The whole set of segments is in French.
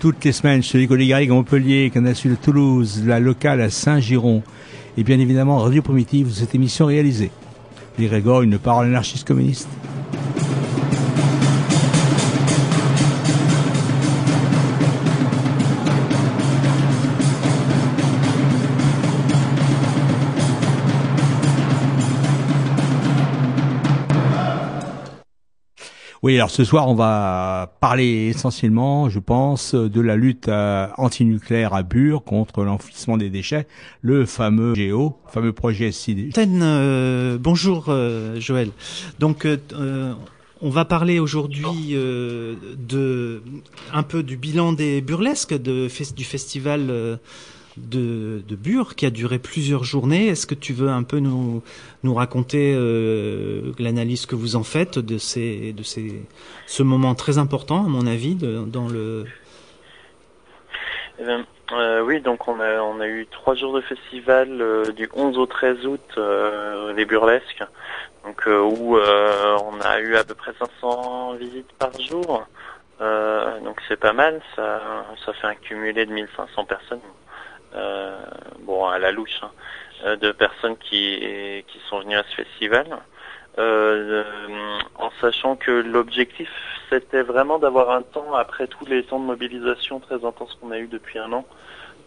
Toutes les semaines, chez les collègues à Montpellier, Canal Sud de Toulouse, la locale à Saint-Giron. Et bien évidemment, Radio Primitive, cette émission réalisée. Les Régor, une parole anarchiste communiste. Oui, alors ce soir, on va parler essentiellement, je pense, de la lutte euh, antinucléaire à Bure contre l'enfouissement des déchets, le fameux GEO, fameux projet SID. Euh, bonjour euh, Joël. Donc on va parler aujourd'hui de un peu du bilan des burlesques du festival de, de Bure qui a duré plusieurs journées. Est-ce que tu veux un peu nous nous raconter euh, l'analyse que vous en faites de ces de ces ce moment très important à mon avis dans le Eh bien, euh, oui, donc on a, on a eu trois jours de festival euh, du 11 au 13 août, les burlesques, donc où on a eu à peu près 500 visites par jour. Donc c'est pas mal, ça, ça fait un cumulé de 1500 personnes. Euh, bon, à la louche, hein, euh, de personnes qui, qui sont venues à ce festival. Euh, euh, en sachant que l'objectif c'était vraiment d'avoir un temps après tous les temps de mobilisation très intenses qu'on a eu depuis un an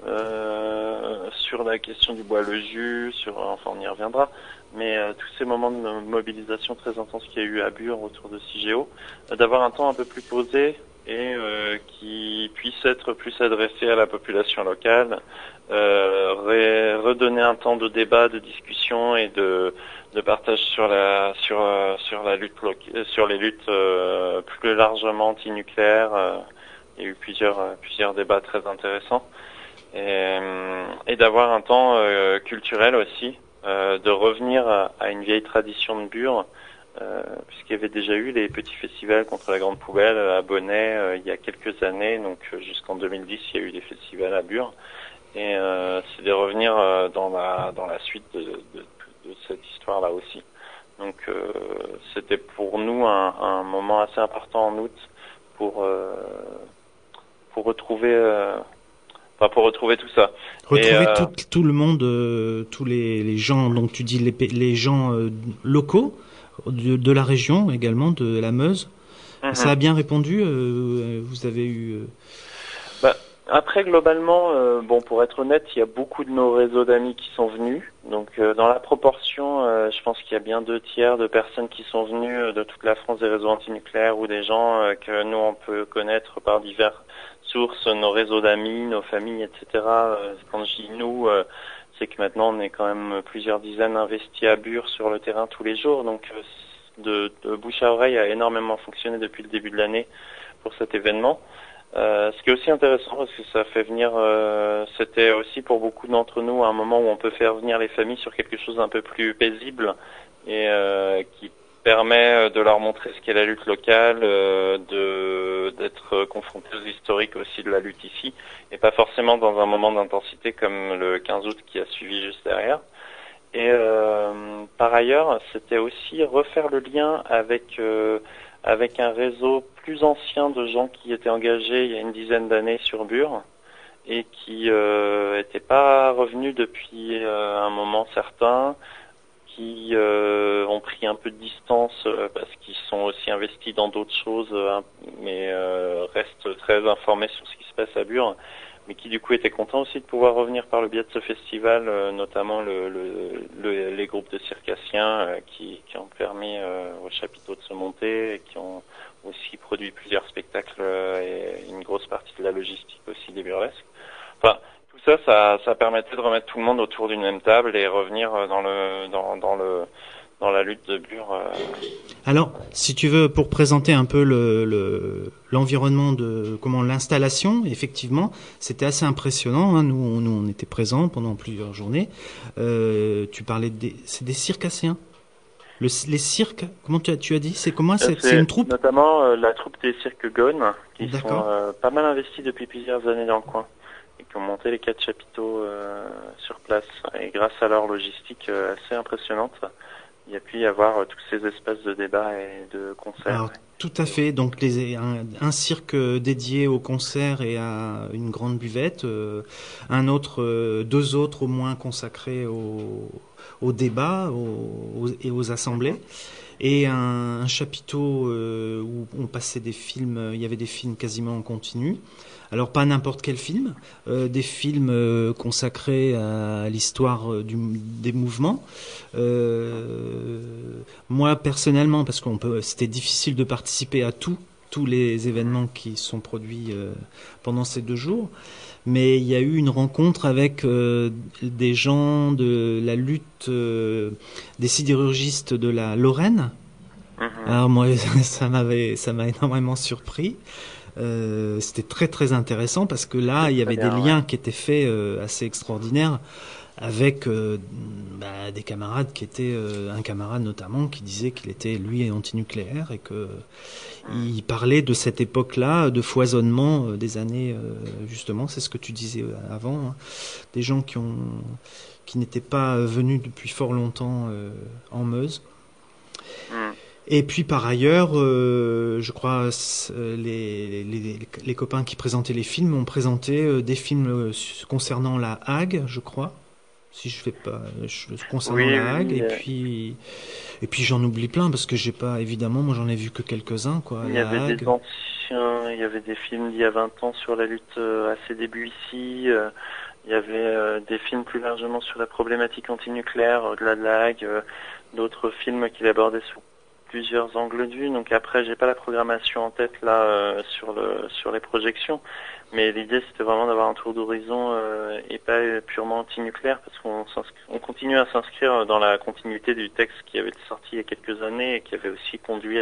euh, sur la question du bois le jus, sur enfin on y reviendra, mais euh, tous ces moments de mobilisation très intenses qu'il y a eu à Bure autour de CIGEO, euh, d'avoir un temps un peu plus posé et euh, qui puisse être plus adressé à la population locale, euh, redonner un temps de débat, de discussion et de de partage sur la sur euh, sur la lutte euh, sur les luttes euh, plus largement antinucléaires. euh, il y a eu plusieurs plusieurs débats très intéressants et, et d'avoir un temps culturel aussi, de revenir à une vieille tradition de Bure. Euh, puisqu'il y avait déjà eu les petits festivals contre la grande poubelle à Bonnet euh, il y a quelques années, donc euh, jusqu'en 2010 il y a eu des festivals à Bure, et euh, c'est de revenir euh, dans la dans la suite de, de, de cette histoire-là aussi. Donc euh, c'était pour nous un, un moment assez important en août pour euh, pour retrouver euh, enfin pour retrouver tout ça. retrouver Et, euh, tout, tout le monde, euh, tous les, les gens, donc tu dis les, les gens euh, locaux de, de la région également, de la Meuse. Mhm. Ça a bien répondu. euh, vous avez eu. euh, Bah, après, globalement, euh, bon, pour être honnête, il y a beaucoup de nos réseaux d'amis qui sont venus. Donc, euh, dans la proportion, euh, je pense qu'il y a bien deux tiers de personnes qui sont venues de toute la France des réseaux antinucléaires ou des gens que nous, on peut connaître par diverses sources, nos réseaux d'amis, nos familles, etc. Quand je dis nous, c'est que maintenant, on est quand même plusieurs dizaines investis à Bure sur le terrain tous les jours. Donc, euh, de, bouche à oreille a énormément fonctionné depuis le début de l'année pour cet événement. Euh, ce qui est aussi intéressant parce que ça fait venir, euh, c'était aussi pour beaucoup d'entre nous un moment où on peut faire venir les familles sur quelque chose d'un peu plus paisible et qui permet de leur montrer ce qu'est la lutte locale, euh, de d'être confronté aux historiques aussi de la lutte ici et pas forcément dans un moment d'intensité comme le 15 août qui a suivi juste derrière. Et euh, par ailleurs, c'était aussi refaire le lien avec euh, avec un réseau plus ancien de gens qui étaient engagés il y a une dizaine d'années sur Bure et qui n'étaient pas revenus depuis euh, un moment certain, qui euh, ont pris un peu de distance euh, parce qu'ils sont aussi investis dans d'autres choses, euh, mais restent très informés sur ce qui se passe à Bure, mais qui du coup étaient contents aussi de pouvoir revenir par le biais de ce festival, notamment le, le, les groupes de circassiens qui, qui, ont permis au chapiteau de se monter et qui ont aussi produit plusieurs spectacles et une grosse partie de la logistique aussi des burlesques. Enfin, ça, ça, ça permettait de remettre tout le monde autour d'une même table et revenir euh, dans le dans, dans le dans la lutte de Bure. Euh. Alors, si tu veux, pour présenter un peu le l'environnement de comment l'installation, effectivement, c'était assez impressionnant. Hein. Nous, on, nous, on était présents pendant plusieurs journées. Euh, tu parlais des, c'est des circassiens. Le, les cirques, comment tu as, tu as dit? C'est comment? C'est une troupe? Notamment la troupe des cirques Gone, qui sont pas mal investis depuis plusieurs années dans le coin qui ont monté les quatre chapiteaux euh, sur place. Et grâce à leur logistique euh, assez impressionnante, il y a pu y avoir euh, tous ces espaces de débat et de concerts. tout à fait. Donc un, cirque dédié aux concerts et à une grande buvette, un autre, deux autres au moins consacrés au, au débat et aux assemblées et un, chapiteau où on passait des films, il y avait des films quasiment en continu. Alors pas n'importe quel film, euh, des films euh, consacrés à, l'histoire euh, des mouvements. moi personnellement, parce qu'on peut, c'était difficile de participer à tout, tous les événements qui sont produits pendant ces deux jours mais il y a eu une rencontre avec des gens de la lutte des sidérurgistes de la Lorraine. Mhm. Alors moi, ça m'avait, ça m'a énormément surpris. Euh, c'était très très intéressant parce que là, il y avait des liens qui étaient faits euh, assez extraordinaires avec euh, bah, des camarades qui étaient un camarade notamment qui disait qu'il était lui antinucléaire et que il parlait de cette époque-là de foisonnement des années justement c'est ce que tu disais avant hein, des gens qui ont qui n'étaient pas venus depuis fort longtemps en Meuse mm. Et puis par ailleurs, euh, je crois euh, les, les, les, copains qui présentaient les films ont présenté euh, des films concernant la Hague, je crois, si je fais pas concernant la Hague. et puis et puis j'en oublie plein parce que j'ai pas évidemment, moi j'en ai vu que quelques uns quoi. Il y avait des anciens, il y avait des films d'il y a 20 ans sur la lutte à ses débuts ici. il y avait des films plus largement sur la problématique antinucléaire au-delà de la Hague, d'autres films qui l'abordaient sur plusieurs angles de vue. Donc après, j'ai pas la programmation en tête là euh, sur le sur les projections, mais l'idée c'était vraiment d'avoir un tour d'horizon euh, et pas purement anti-nucléaire parce qu'on on continue à s'inscrire dans la continuité du texte qui avait été sorti il y a quelques années et qui avait aussi conduit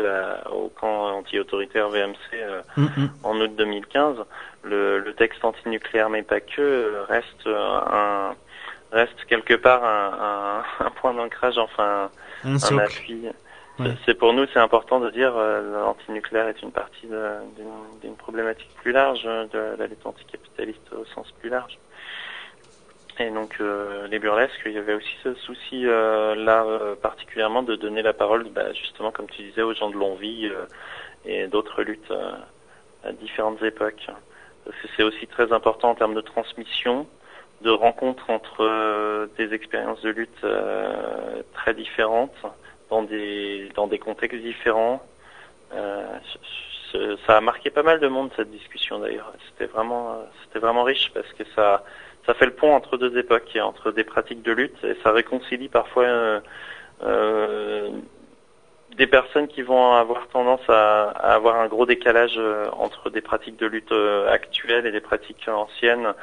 au camp anti-autoritaire VMC euh, mm-hmm. en août 2015. Le, le texte anti-nucléaire mais pas que reste un reste quelque part un, un, un point d'ancrage, enfin un, un appui. C'est pour nous, c'est important de dire euh, l'antinucléaire est une partie d'une problématique plus large euh, de la lutte anticapitaliste au sens plus large. Et donc euh, les burlesques, il y avait aussi ce souci euh, là particulièrement de donner la parole, bah, justement comme tu disais, aux gens de Longvie et d'autres luttes à différentes époques. C'est aussi très important en termes de transmission, de rencontre entre des expériences de lutte très différentes dans des dans des contextes différents. Euh, ça a marqué pas mal de monde cette discussion d'ailleurs. C'était vraiment c'était vraiment riche parce que ça ça fait le pont entre deux époques, entre des pratiques de lutte et ça réconcilie parfois euh, euh, des personnes qui vont avoir tendance à, à, avoir un gros décalage euh, entre des pratiques de lutte euh, actuelles et des pratiques anciennes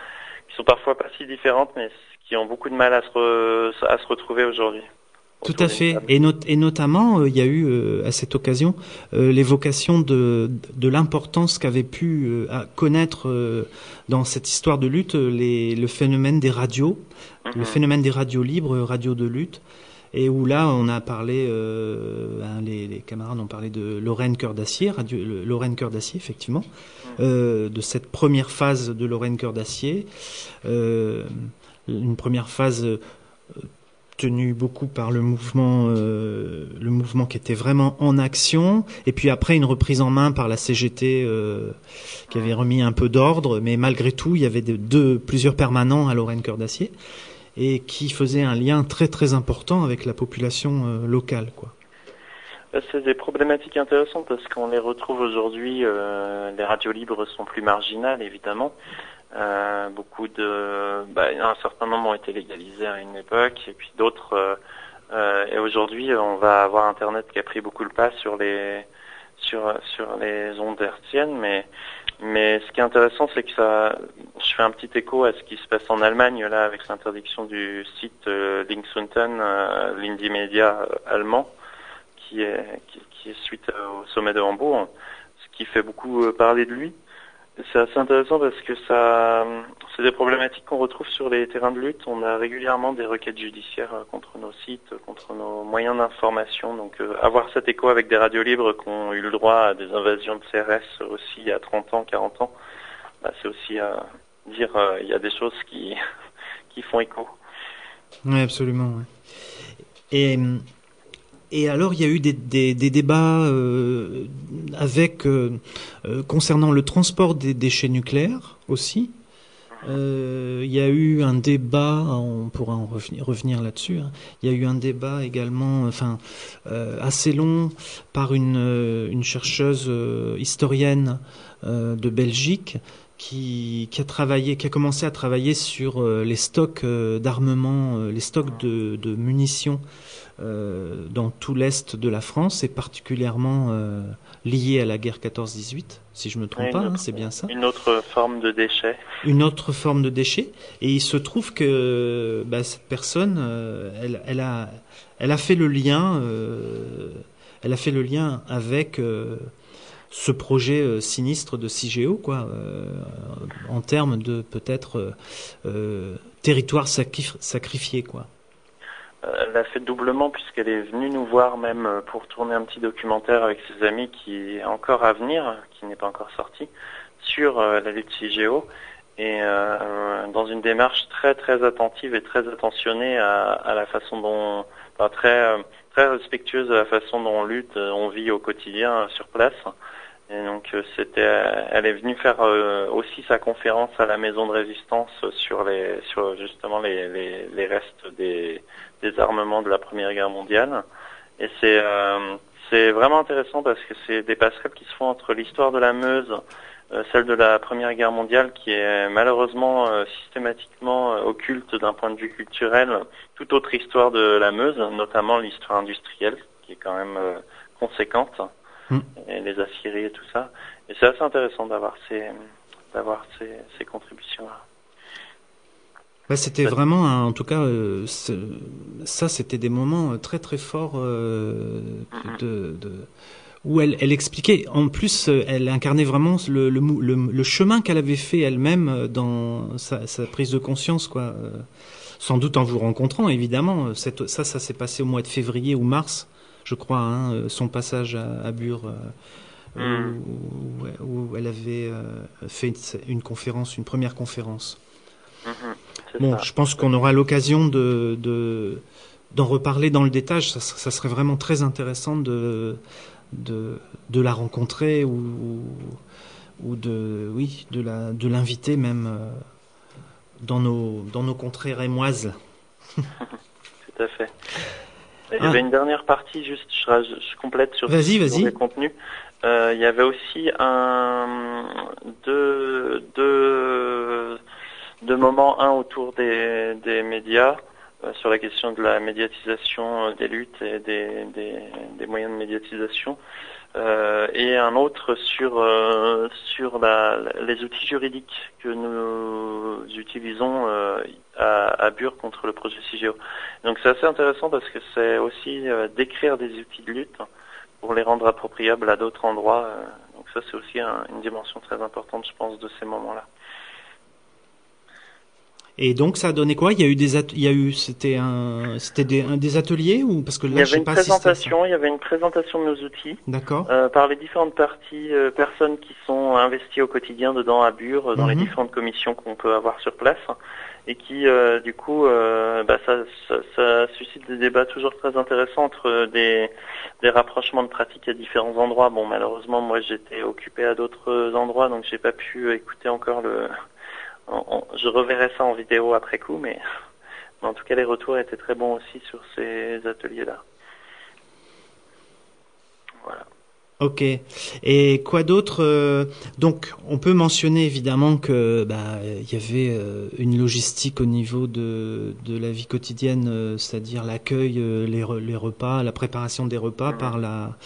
qui sont parfois pas si différentes mais qui ont beaucoup de mal à se, à se retrouver aujourd'hui. Tout à fait. Et, et notamment, euh, il y a eu euh, à cette occasion euh, l'évocation de, de l'importance qu'avait pu connaître dans cette histoire de lutte les, le phénomène des radios, le mhm. phénomène des radios libres, radios de lutte. Et où là, on a parlé, hein, les, les, camarades ont parlé de Lorraine Cœur d'Acier, Lorraine Cœur d'Acier, effectivement, mhm. de cette première phase de Lorraine Cœur d'Acier, une première phase tenu beaucoup par le mouvement, euh, le mouvement qui était vraiment en action, et puis après une reprise en main par la CGT euh, qui avait remis un peu d'ordre, mais malgré tout, il y avait de, plusieurs permanents à Lorraine Cœur d'Acier. et qui faisaient un lien très très important avec la population locale, quoi. C'est des problématiques intéressantes parce qu'on les retrouve aujourd'hui. les radios libres sont plus marginales, évidemment. Euh, beaucoup de, bah, un certain nombre ont été légalisés à une époque, et puis d'autres. Euh, euh, et aujourd'hui, on va avoir Internet qui a pris beaucoup le pas sur les sur sur les ondes hertziennes, mais mais ce qui est intéressant, c'est que ça, je fais un petit écho à ce qui se passe en Allemagne là avec l'interdiction du site euh, Linksunten, l'indie média allemand, qui est qui, qui, est suite au sommet de Hambourg, ce qui fait beaucoup parler de lui. C'est assez intéressant parce que ça, c'est des problématiques qu'on retrouve sur les terrains de lutte. On a régulièrement des requêtes judiciaires euh, contre nos sites, contre nos moyens d'information. Donc, euh, avoir cet écho avec des radios libres qui ont eu le droit à des invasions de CRS aussi il y a 30 ans, 40 ans, bah, c'est aussi à dire euh, il y a des choses qui qui font écho. Oui, absolument. Et et alors, il y a eu des, débats euh, avec euh, euh, concernant le transport des déchets nucléaires aussi. Il y a eu un débat, on pourra en revenir, là-dessus. Hein. Il y a eu un débat également, enfin assez long, par une, chercheuse historienne de Belgique qui, a commencé à travailler sur les stocks d'armement, les stocks de munitions euh, dans tout l'est de la France et particulièrement euh, lié à la guerre 14-18, si je me trompe pas, hein, c'est bien ça. Une autre forme de déchet. Une autre forme de déchet. Et il se trouve que bah, cette personne, euh, elle, elle, a, elle a fait le lien, elle a fait le lien avec ce projet sinistre de CIGEO, quoi, en termes de peut-être territoire sacrifié, quoi elle a fait doublement puisqu'elle est venue nous voir même euh, pour tourner un petit documentaire avec ses amis qui est encore à venir, qui n'est pas encore sorti, sur euh, la lutte CIGEO et euh, dans une démarche très très attentive et très attentionnée à, à la façon dont, enfin, très très respectueuse de la façon dont on lutte, on vit au quotidien sur place. Et donc c'était, elle est venue faire aussi sa conférence à la maison de résistance sur les, sur justement les, les, les restes des des armements de la Première Guerre mondiale. Et c'est euh, c'est vraiment intéressant parce que c'est des passerelles qui se font entre l'histoire de la Meuse, euh, celle de la Première Guerre mondiale, qui est malheureusement euh, systématiquement occulte d'un point de vue culturel, toute autre histoire de la Meuse, notamment l'histoire industrielle, qui est quand même conséquente, mm. et les aciéries et tout ça. Et c'est assez intéressant d'avoir ces d'avoir ces, ces contributions-là. Bah, c'était vraiment, en tout cas, euh, ça, c'était des moments euh, très très forts euh, de, de, où elle, elle, expliquait. En plus, elle incarnait vraiment le, le, le, chemin qu'elle avait fait elle-même dans sa, sa, prise de conscience, quoi. Sans doute en vous rencontrant, évidemment. Cette, ça, ça s'est passé au mois de février ou mars, je crois, hein, son passage à, à Bure. Mm. Où, où, elle avait fait une, conférence, une première conférence. Mm-hmm. Bon, je pense qu'on aura l'occasion de, de d'en reparler dans le détail. Ça, ça, serait vraiment très intéressant de de, de la rencontrer ou, ou de oui de la de l'inviter même euh, dans nos dans nos contrées rémoises. Tout à fait. Il y avait ah. une dernière partie, juste je, je complète sur, vas-y, vas-y. le contenu. Euh, il y avait aussi un deux, deux deux moments, un autour des, des médias, euh, sur la question de la médiatisation euh, des luttes et des, des, des moyens de médiatisation, euh, et un autre sur, euh, sur la, les outils juridiques que nous utilisons à, à Bure contre le projet CIGEO. Donc c'est assez intéressant parce que c'est aussi d'écrire des outils de lutte pour les rendre appropriables à d'autres endroits. donc ça c'est aussi une dimension très importante, je pense, de ces moments-là. Et donc ça a donné quoi? Il y a eu des il y a eu c'était un c'était des, des ateliers ou parce que là il y avait une présentation, il y avait une présentation de nos outils. D'accord. Euh, par les différentes parties euh, personnes qui sont investies au quotidien dedans à Bure dans les mhm. différentes commissions qu'on peut avoir sur place et qui euh, du coup euh, bah, ça, ça, ça, suscite des débats toujours très intéressants entre des des rapprochements de pratiques à différents endroits. Bon malheureusement moi j'étais occupé à d'autres endroits donc j'ai pas pu écouter encore le je reverrai ça en vidéo après coup, mais Mais en tout cas, les retours étaient très bons aussi sur ces ateliers-là. Voilà. Ok. Et quoi d'autre euh, Donc, on peut mentionner évidemment que bah il y avait euh, une logistique au niveau de de la vie quotidienne, euh, c'est-à-dire l'accueil, les, les repas, la préparation des repas Mhm. par la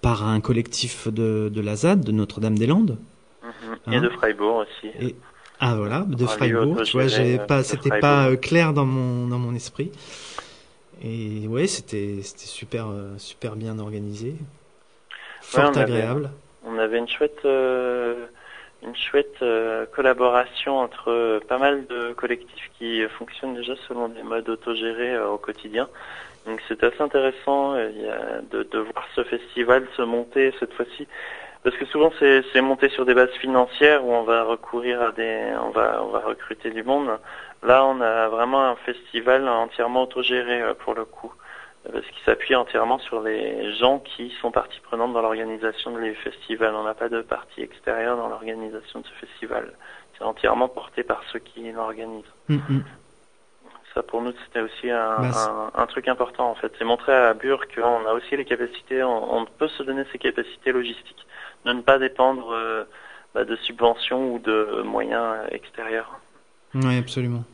par un collectif de de la ZAD, de Notre-Dame-des-Landes. Mhm. Et Hein de Freiburg aussi. Et- Ah voilà, de Freiburg. Tu vois, j'ai euh, pas, c'était pas euh, clair dans mon dans mon esprit. Et ouais, c'était c'était super euh, super bien organisé, fort on avait- agréable. On avait une chouette, euh, une chouette euh, collaboration entre pas mal de collectifs qui fonctionnent déjà selon des modes autogérés euh, au quotidien. Donc c'est assez intéressant il y a de, de voir ce festival se monter cette fois-ci. Parce que souvent c'est monté sur des bases financières où on va recourir à des, on va on va recruter du monde. Là on a vraiment un festival entièrement autogéré euh, pour le coup parce qu'il s'appuie entièrement sur les gens qui sont partie prenante dans l'organisation du festival. On n'a pas de partie extérieure dans l'organisation de ce festival. C'est entièrement porté par ceux qui l'organisent. Mm, mm. Ça, pour nous, c'était aussi un, Bah, un, un truc important, en fait. C'est montrer à Bure qu'on a aussi les capacités, on, on peut se donner ces capacités logistiques, de ne pas dépendre euh, bah, de subventions ou de moyens extérieurs. Oui, absolument.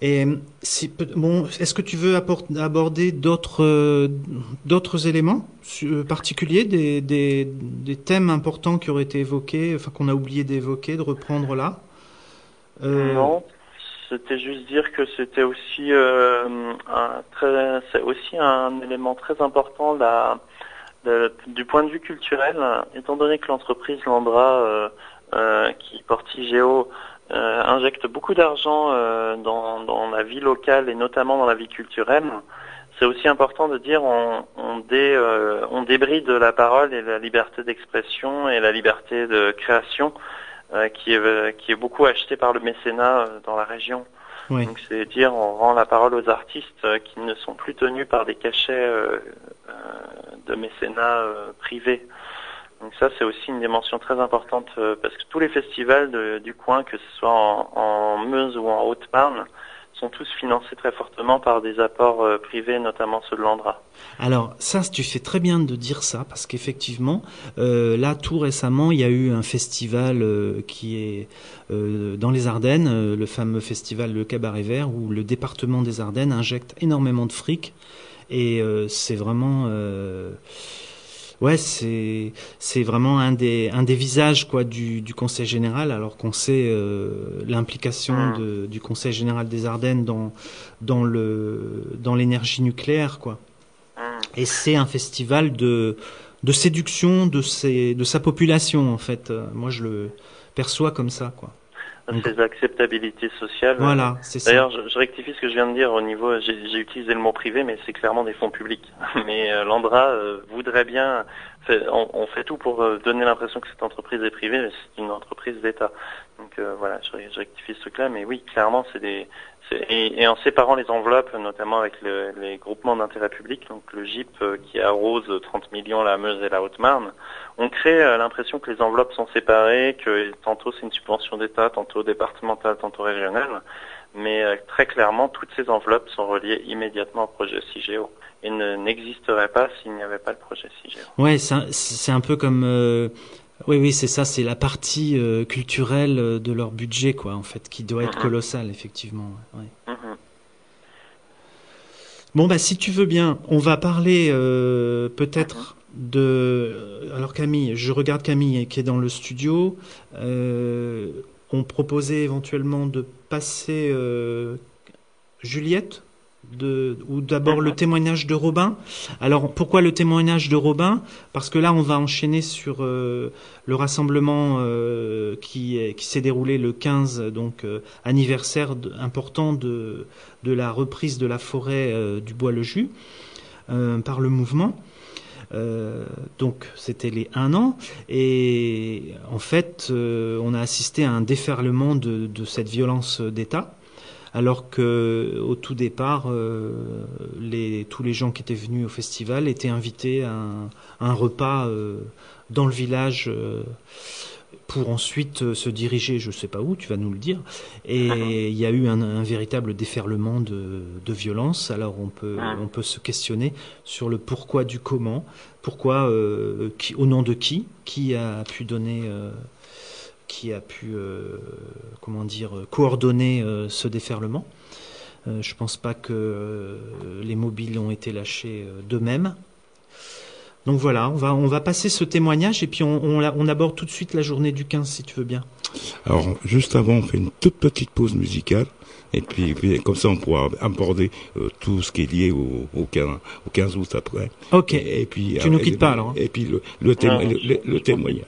Et si, peut- bon, est-ce que tu veux aborder d'autres euh, d'autres éléments euh, particuliers, des, des, des thèmes importants qui auraient été évoqués, enfin qu'on a oublié d'évoquer, de reprendre là? Euh, Non, c'était juste dire que c'était aussi euh, un très, c'est aussi un élément très important là, du point de vue culturel, étant donné que l'entreprise Landra, euh, euh, qui porte IGEO, euh, injecte beaucoup d'argent euh, dans, dans la vie locale et notamment dans la vie culturelle. C'est aussi important de dire on, on, dé, euh, on débride la parole et la liberté d'expression et la liberté de création qui, est, euh, qui est beaucoup achetée par le mécénat euh, dans la région. Oui. Donc c'est dire on rend la parole aux artistes euh, qui ne sont plus tenus par des cachets euh, euh, de mécénat euh, privés. Donc ça c'est aussi une dimension très importante euh, parce que tous les festivals de- du coin, que ce soit en, en Meuse ou en Haute-Marne, sont tous financés très fortement par des apports euh, privés, notamment ceux de l'Andra. Alors ça, tu fais très bien de dire ça parce qu'effectivement, euh, là tout récemment, il y a eu un festival euh, qui est dans les Ardennes, le fameux festival Le Cabaret Vert, où le département des Ardennes injecte énormément de fric et c'est vraiment Ouais, c'est c'est vraiment un des un des visages quoi du du Conseil général, alors qu'on sait euh, l'implication Mm. de- du Conseil général des Ardennes dans dans le dans l'énergie nucléaire quoi. Hum. Et c'est un festival de de séduction de ses de sa population en fait. Euh, Moi je le perçois comme ça quoi. Donc- C'est l'acceptabilité sociale. Voilà, c'est ça. D'ailleurs, je, je rectifie ce que je viens de dire au niveau. J'ai j'ai utilisé le mot privé, mais c'est clairement des fonds publics. Mais euh, l'Andra euh, voudrait bien. fait- on, on fait tout pour euh, donner l'impression que cette entreprise est privée, mais c'est une entreprise d'État. Donc euh, voilà, je, je rectifie ce truc-là. Mais oui, clairement, c'est des. Et, en séparant les enveloppes, notamment avec le- les groupements d'intérêt public, donc le GIP euh, qui arrose 30 millions la Meuse et la Haute-Marne, on crée euh, l'impression que les enveloppes sont séparées, que tantôt c'est une subvention d'État, tantôt départementale, tantôt régionale. Mais euh, très clairement, toutes ces enveloppes sont reliées immédiatement au projet CIGEO et ne n'existeraient pas s'il n'y avait pas le projet CIGEO. Ouais, c'est un, un peu comme oui oui, c'est ça, c'est la partie euh, culturelle euh, de leur budget quoi en fait qui doit être Mhm. colossale effectivement. ouais. Mhm. Bon bah si tu veux bien, on va parler euh, peut-être de. Alors Camille, je regarde Camille qui est dans le studio. Euh, on proposait éventuellement de passer Juliette, ou d'abord le témoignage de Robin. Alors pourquoi le témoignage de Robin? Parce que là on va enchaîner sur euh, le rassemblement euh, qui, est- qui s'est déroulé le 15, donc euh, anniversaire important de, la reprise de la forêt du Bois-le-Jus euh, par le mouvement. Donc c'était les un an et en fait on a assisté à un déferlement de cette violence d'État alors que au tout départ euh, les, tous les gens qui étaient venus au festival étaient invités à un, à un repas euh, dans le village euh, pour ensuite se diriger, je sais pas où, tu vas nous le dire. Et il y a eu un, un véritable déferlement de, de, violence. Alors on peut, on peut se questionner sur le pourquoi du comment, pourquoi, qui, au nom de qui, qui a pu donner, qui a pu, euh, comment dire, coordonner euh, ce déferlement. Euh, je pense pas que les mobiles ont été lâchés d'eux-mêmes. Donc voilà, on va, on va passer ce témoignage et puis on, on, on, aborde tout de suite la journée du 15 si tu veux bien. Alors juste avant, on fait une toute petite pause musicale et puis, puis comme ça on pourra aborder euh, tout ce qui est lié au, au, 15, au 15 août après. Ok. Et, et puis, tu euh, nous quittes pas alors. Et puis le, le, témo le, le, le témoignage.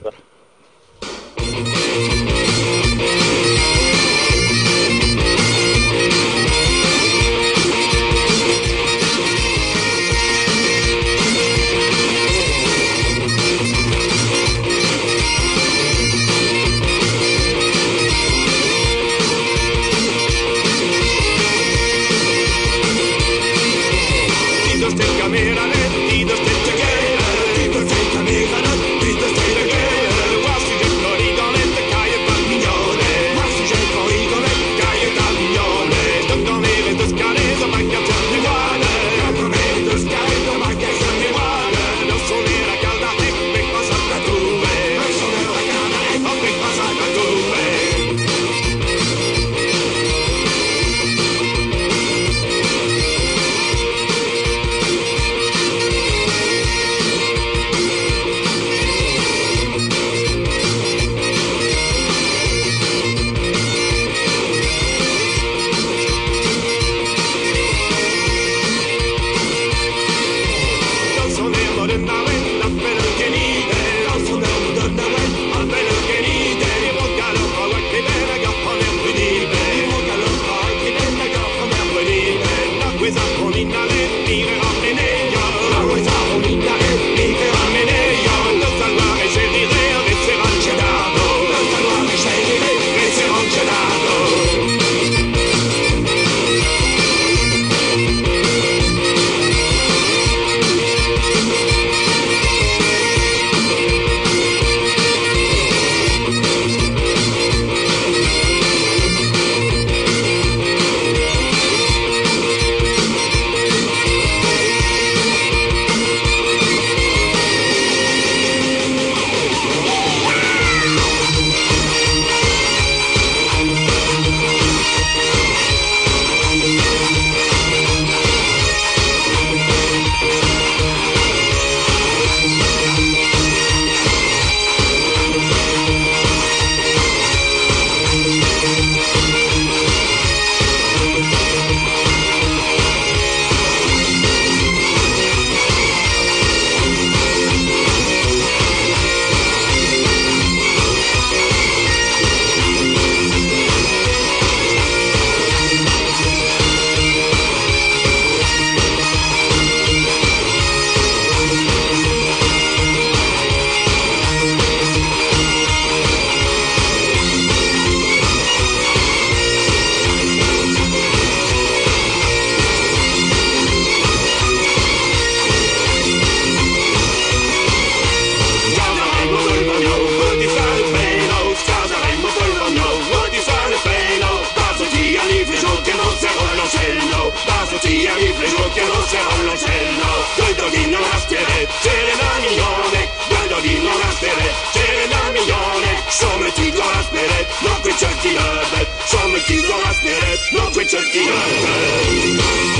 Tasutia in ginocchio non c'è all'ocello Guardolino rastere, c'era la milione. Guardolino rastere, c'era la milione. Some ti go rastere, non qui c'è chi erbe Some ti go rastere, non qui c'è chi erbe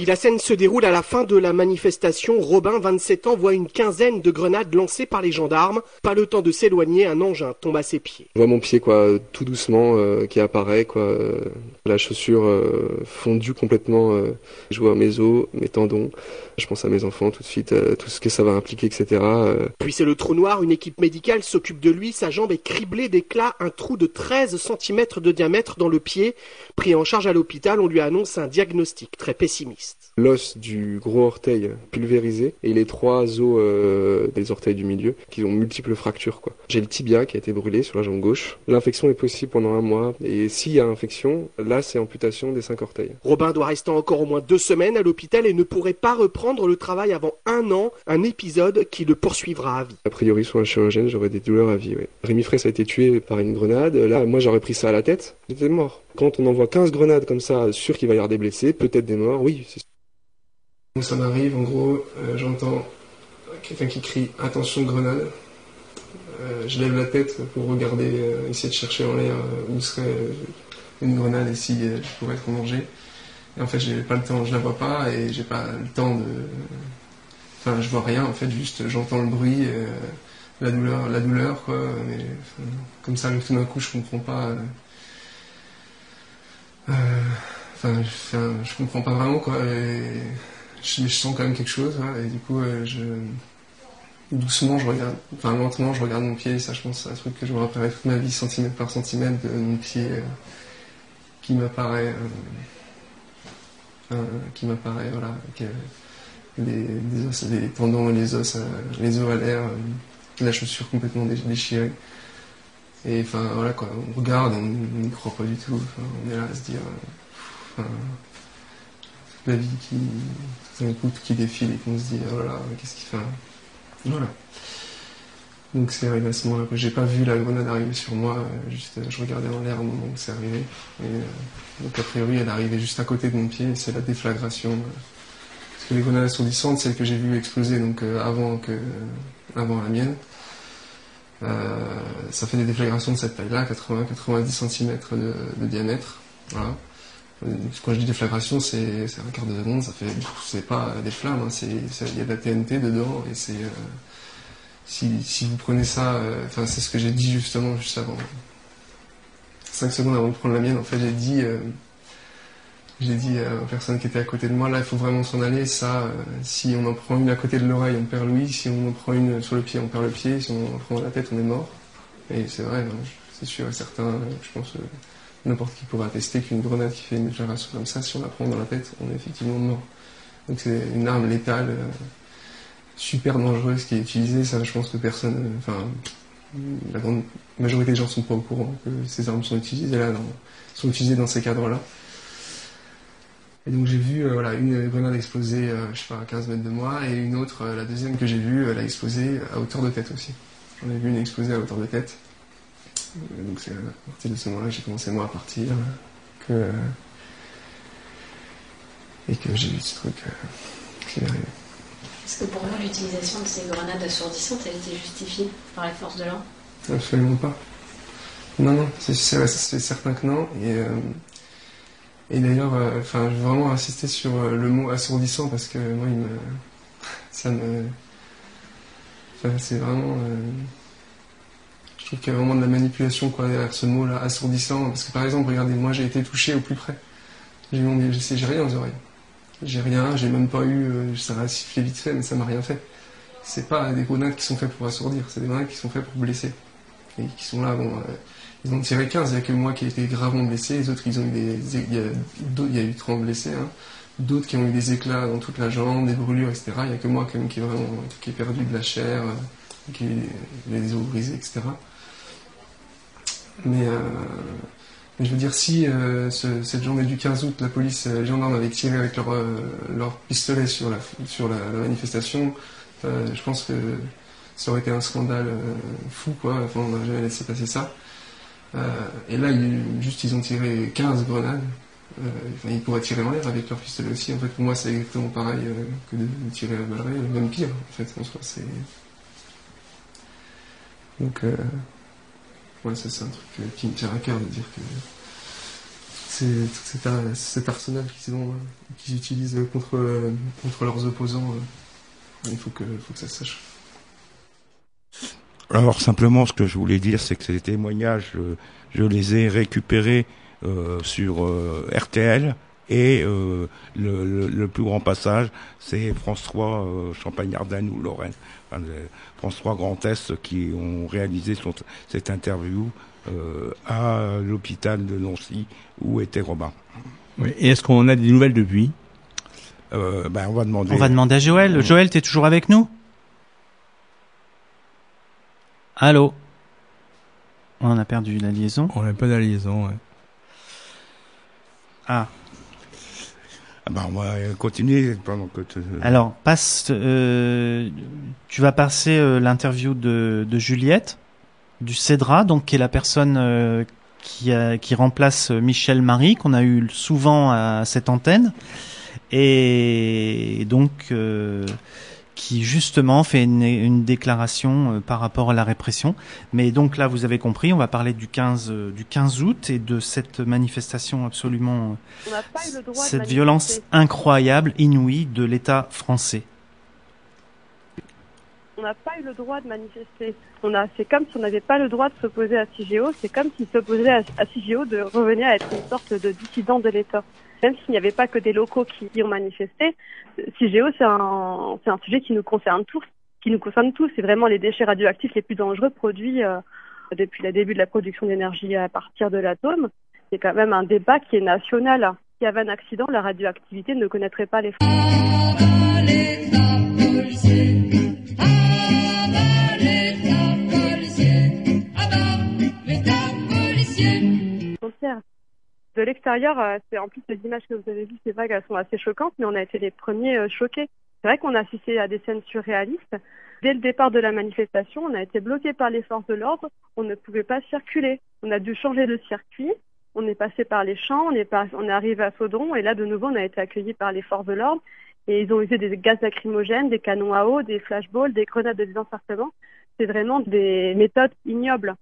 Oui, la scène se déroule à la fin de la manifestation. Robin, 27 ans, voit une quinzaine de grenades lancées par les gendarmes. Pas le temps de s'éloigner, un engin tombe à ses pieds. Je vois mon pied, quoi, tout doucement, euh, qui apparaît, quoi. euh, la chaussure euh, fondue complètement. euh. je vois mes os, mes tendons. Je pense à mes enfants tout de suite, tout ce que ça va impliquer, etc. Puis c'est le trou noir, une équipe médicale s'occupe de lui, sa jambe est criblée d'éclats, un trou de 13 cm de diamètre dans le pied. Pris en charge à l'hôpital, on lui annonce un diagnostic très pessimiste. L'os du gros orteil pulvérisé et les trois os euh, des orteils du milieu qui ont multiples fractures. quoi. J'ai le tibia qui a été brûlé sur la jambe gauche. L'infection est possible pendant un mois et s'il y a infection, là c'est amputation des cinq orteils. Robin doit rester encore au moins deux semaines à l'hôpital et ne pourrait pas reprendre le travail avant un an, un épisode qui le poursuivra à vie. A priori, sur un chirurgien, j'aurais des douleurs à vie. Ouais. Rémi Fraisse a été tué par une grenade. Là, moi j'aurais pris ça à la tête. J'étais mort. Quand on envoie 15 grenades comme ça, sûr qu'il va y avoir des blessés, peut-être des morts, oui. c'est- Donc ça m'arrive, en gros, euh, j'entends quelqu'un qui crie attention grenade. Euh, je lève la tête pour regarder, euh, essayer de chercher en l'air où serait une grenade et si je pourrais être en danger. Et en fait, j'ai pas le temps, je la vois pas et j'ai pas le temps de. Enfin, je vois rien en fait, juste j'entends le bruit, la douleur, la douleur quoi. Mais comme ça, tout d'un coup, je comprends pas. Enfin, je, comprends pas vraiment quoi. Je, je sens quand même quelque chose. ouais, et du coup, euh, je doucement, je regarde, enfin lentement, je regarde mon pied. Et ça, je pense, c'est un truc que je me rappellerai toute ma vie, centimètre par centimètre, de mon pied euh, qui m'apparaît, euh, qui m'apparaît, voilà, avec des os, des tendons les os, les os à l'air, la chaussure complètement dé- déchirée. Et enfin voilà quoi, on regarde, on n'y croit pas du tout. On est là à se dire, euh, enfin, la vie qui, qui défile et qu'on se dit, oh là là, qu'est-ce qu'il fait là Voilà. Donc c'est arrivé à ce moment-là. J'ai pas vu la grenade arriver sur moi, euh, juste euh, je regardais en l'air au moment où c'est arrivé. Et, euh, donc a priori elle est arrivée juste à côté de mon pied, c'est la déflagration. parce que les grenades assourdissantes, celles que j'ai vues exploser donc avant que avant la mienne, ça fait des déflagrations de cette taille-là, 80-90 cm de, de diamètre. Voilà. Euh, Quand je dis déflagration, c'est un quart de seconde, ça fait, c'est pas des flammes, hein, il y a de la TNT dedans et c'est, euh, si, vous prenez ça, euh, enfin c'est ce que j'ai dit justement juste avant. 5 secondes avant de prendre la mienne, en fait j'ai dit, euh, j'ai dit aux personnes qui étaient à côté de moi, là il faut vraiment s'en aller, ça, si on en prend une à côté de l'oreille, on perd l'ouïe, si on en prend une sur le pied, on perd le pied, si on en prend la tête, on est mort. Et c'est vrai, hein, c'est sûr et certain, je pense, n'importe qui pourra attester qu'une grenade qui fait une déclaration comme ça, si on la prend dans la tête, on est effectivement mort. Donc c'est une arme létale, euh, super dangereuse qui est utilisée, ça je pense que personne, euh, enfin, la grande majorité des gens sont pas au courant que ces armes sont utilisées là, dans- sont utilisées dans ces cadres-là. Et donc j'ai vu euh, une grenade exploser, je sais à 15 mètres de moi, et une autre, la deuxième que j'ai vue, elle a explosé à hauteur de tête aussi. J'en ai vu une exploser à hauteur de tête. Donc c'est à partir de ce moment-là que j'ai commencé moi à partir, que, et que j'ai vu ce truc euh, qui est arrivé. Est-ce que pour vous, l'utilisation de ces grenades assourdissantes, elle était justifiée par les forces de l'ordre? Absolument pas. Non, non, c'est certain que non. Et, euh, et d'ailleurs, euh, enfin, je vais vraiment insister sur euh, le mot assourdissant parce que moi, il me, ça me, enfin, c'est vraiment, je trouve qu'il y a vraiment de la manipulation derrière ce mot-là, assourdissant. Parce que par exemple, regardez, moi, j'ai été touché au plus près. J'ai j'ai rien aux oreilles. J'ai rien, j'ai même pas eu, euh, ça a sifflé vite fait, mais ça m'a rien fait. C'est pas des grenades qui sont faites pour assourdir, c'est des grenades qui sont faites pour blesser. Et qui sont là, bon, euh, ils ont tiré 15, il n'y a que moi qui ai été gravement blessé, les autres, ils ont eu des, il y a, eu 30 blessés, hein. d'autres qui ont eu des éclats dans toute la jambe, des brûlures, etc. Il n'y a que moi quand même qui est vraiment, qui perdu de la chair, euh, qui a eu les os brisés, etc. Mais, euh, mais je veux dire, si euh, ce- cette journée du 15 août, la police, euh, les gendarmes avaient tiré avec leur, euh, pistolet sur la, sur la, manifestation, je pense que ça aurait été un scandale fou, quoi. Enfin, on n'a jamais laissé passer ça. Et là, juste, ils ont tiré 15 grenades. Enfin, ils pourraient tirer en l'air avec leur pistolet aussi. En fait, pour moi, c'est exactement pareil que de, tirer à balles réelles, même pire, en fait, en soi. Donc, ouais, ça, c'est un truc euh, qui me tient à cœur de dire que ces, tous ces, per- ces personnages qu'ils utilisent contre, contre leurs opposants. euh, il faut que, faut que ça se sache. Alors simplement, ce que je voulais dire, c'est que ces témoignages, euh, je les ai récupérés sur RTL et euh, le, le- le plus grand passage, c'est France 3 euh, Champagne-Ardenne ou Lorraine, enfin, France 3 Grand Est qui ont réalisé son- cette interview euh, à l'hôpital de Nancy où était Robin. Oui. Et est-ce qu'on a des nouvelles depuis? Euh, ben, on va demander. On va demander à Joël. Joël, t'es toujours avec nous? Allô? On a perdu la liaison. On n'a pas de liaison. ouais. Ah. Ah ben, on va continuer pendant que tu... Alors, passe. euh, tu vas passer euh, l'interview de, Juliette du Cédra, donc qui est la personne euh, qui, qui remplace euh, Michel Marie, qu'on a eu souvent à cette antenne, et donc euh, qui justement fait une, une déclaration euh, par rapport à la répression. Mais donc là, vous avez compris, on va parler du 15 euh, du 15 août et de cette manifestation absolument euh, On n'a pas eu le droit de cette violence incroyable, inouïe de l'État français. On n'a pas eu le droit de manifester. On a, c'est comme si on n'avait pas le droit de s'opposer à CIGEO. C'est comme s'il s'opposait à, à CIGEO de revenir à être une sorte de dissident de l'État. Même s'il n'y avait pas que des locaux qui, qui ont manifesté, CIGEO c'est un, c'est un sujet qui nous concerne tous, qui nous concerne tous. C'est vraiment les déchets radioactifs les plus dangereux produits euh, depuis le début de la production d'énergie à partir de l'atome. C'est quand même un débat qui est national. S'il y avait un accident, la radioactivité ne connaîtrait pas les frontières. De l'extérieur, euh, c'est en plus les images que vous avez vues, c'est vrai qu'elles sont assez choquantes, mais on a été les premiers euh, choqués. C'est vrai qu'on a assisté à des scènes surréalistes. Dès le départ de la manifestation, on a été bloqué par les forces de l'ordre. On ne pouvait pas circuler. On a dû changer de circuit. On est passé par les champs, on est, pas- on est arrivé à Saudon, et là, de nouveau, on a été accueillis par les forces de l'ordre. Et ils ont usé des gaz lacrymogènes, des canons à eau, des flashballs, des grenades de désencerclement. C'est vraiment des méthodes ignobles.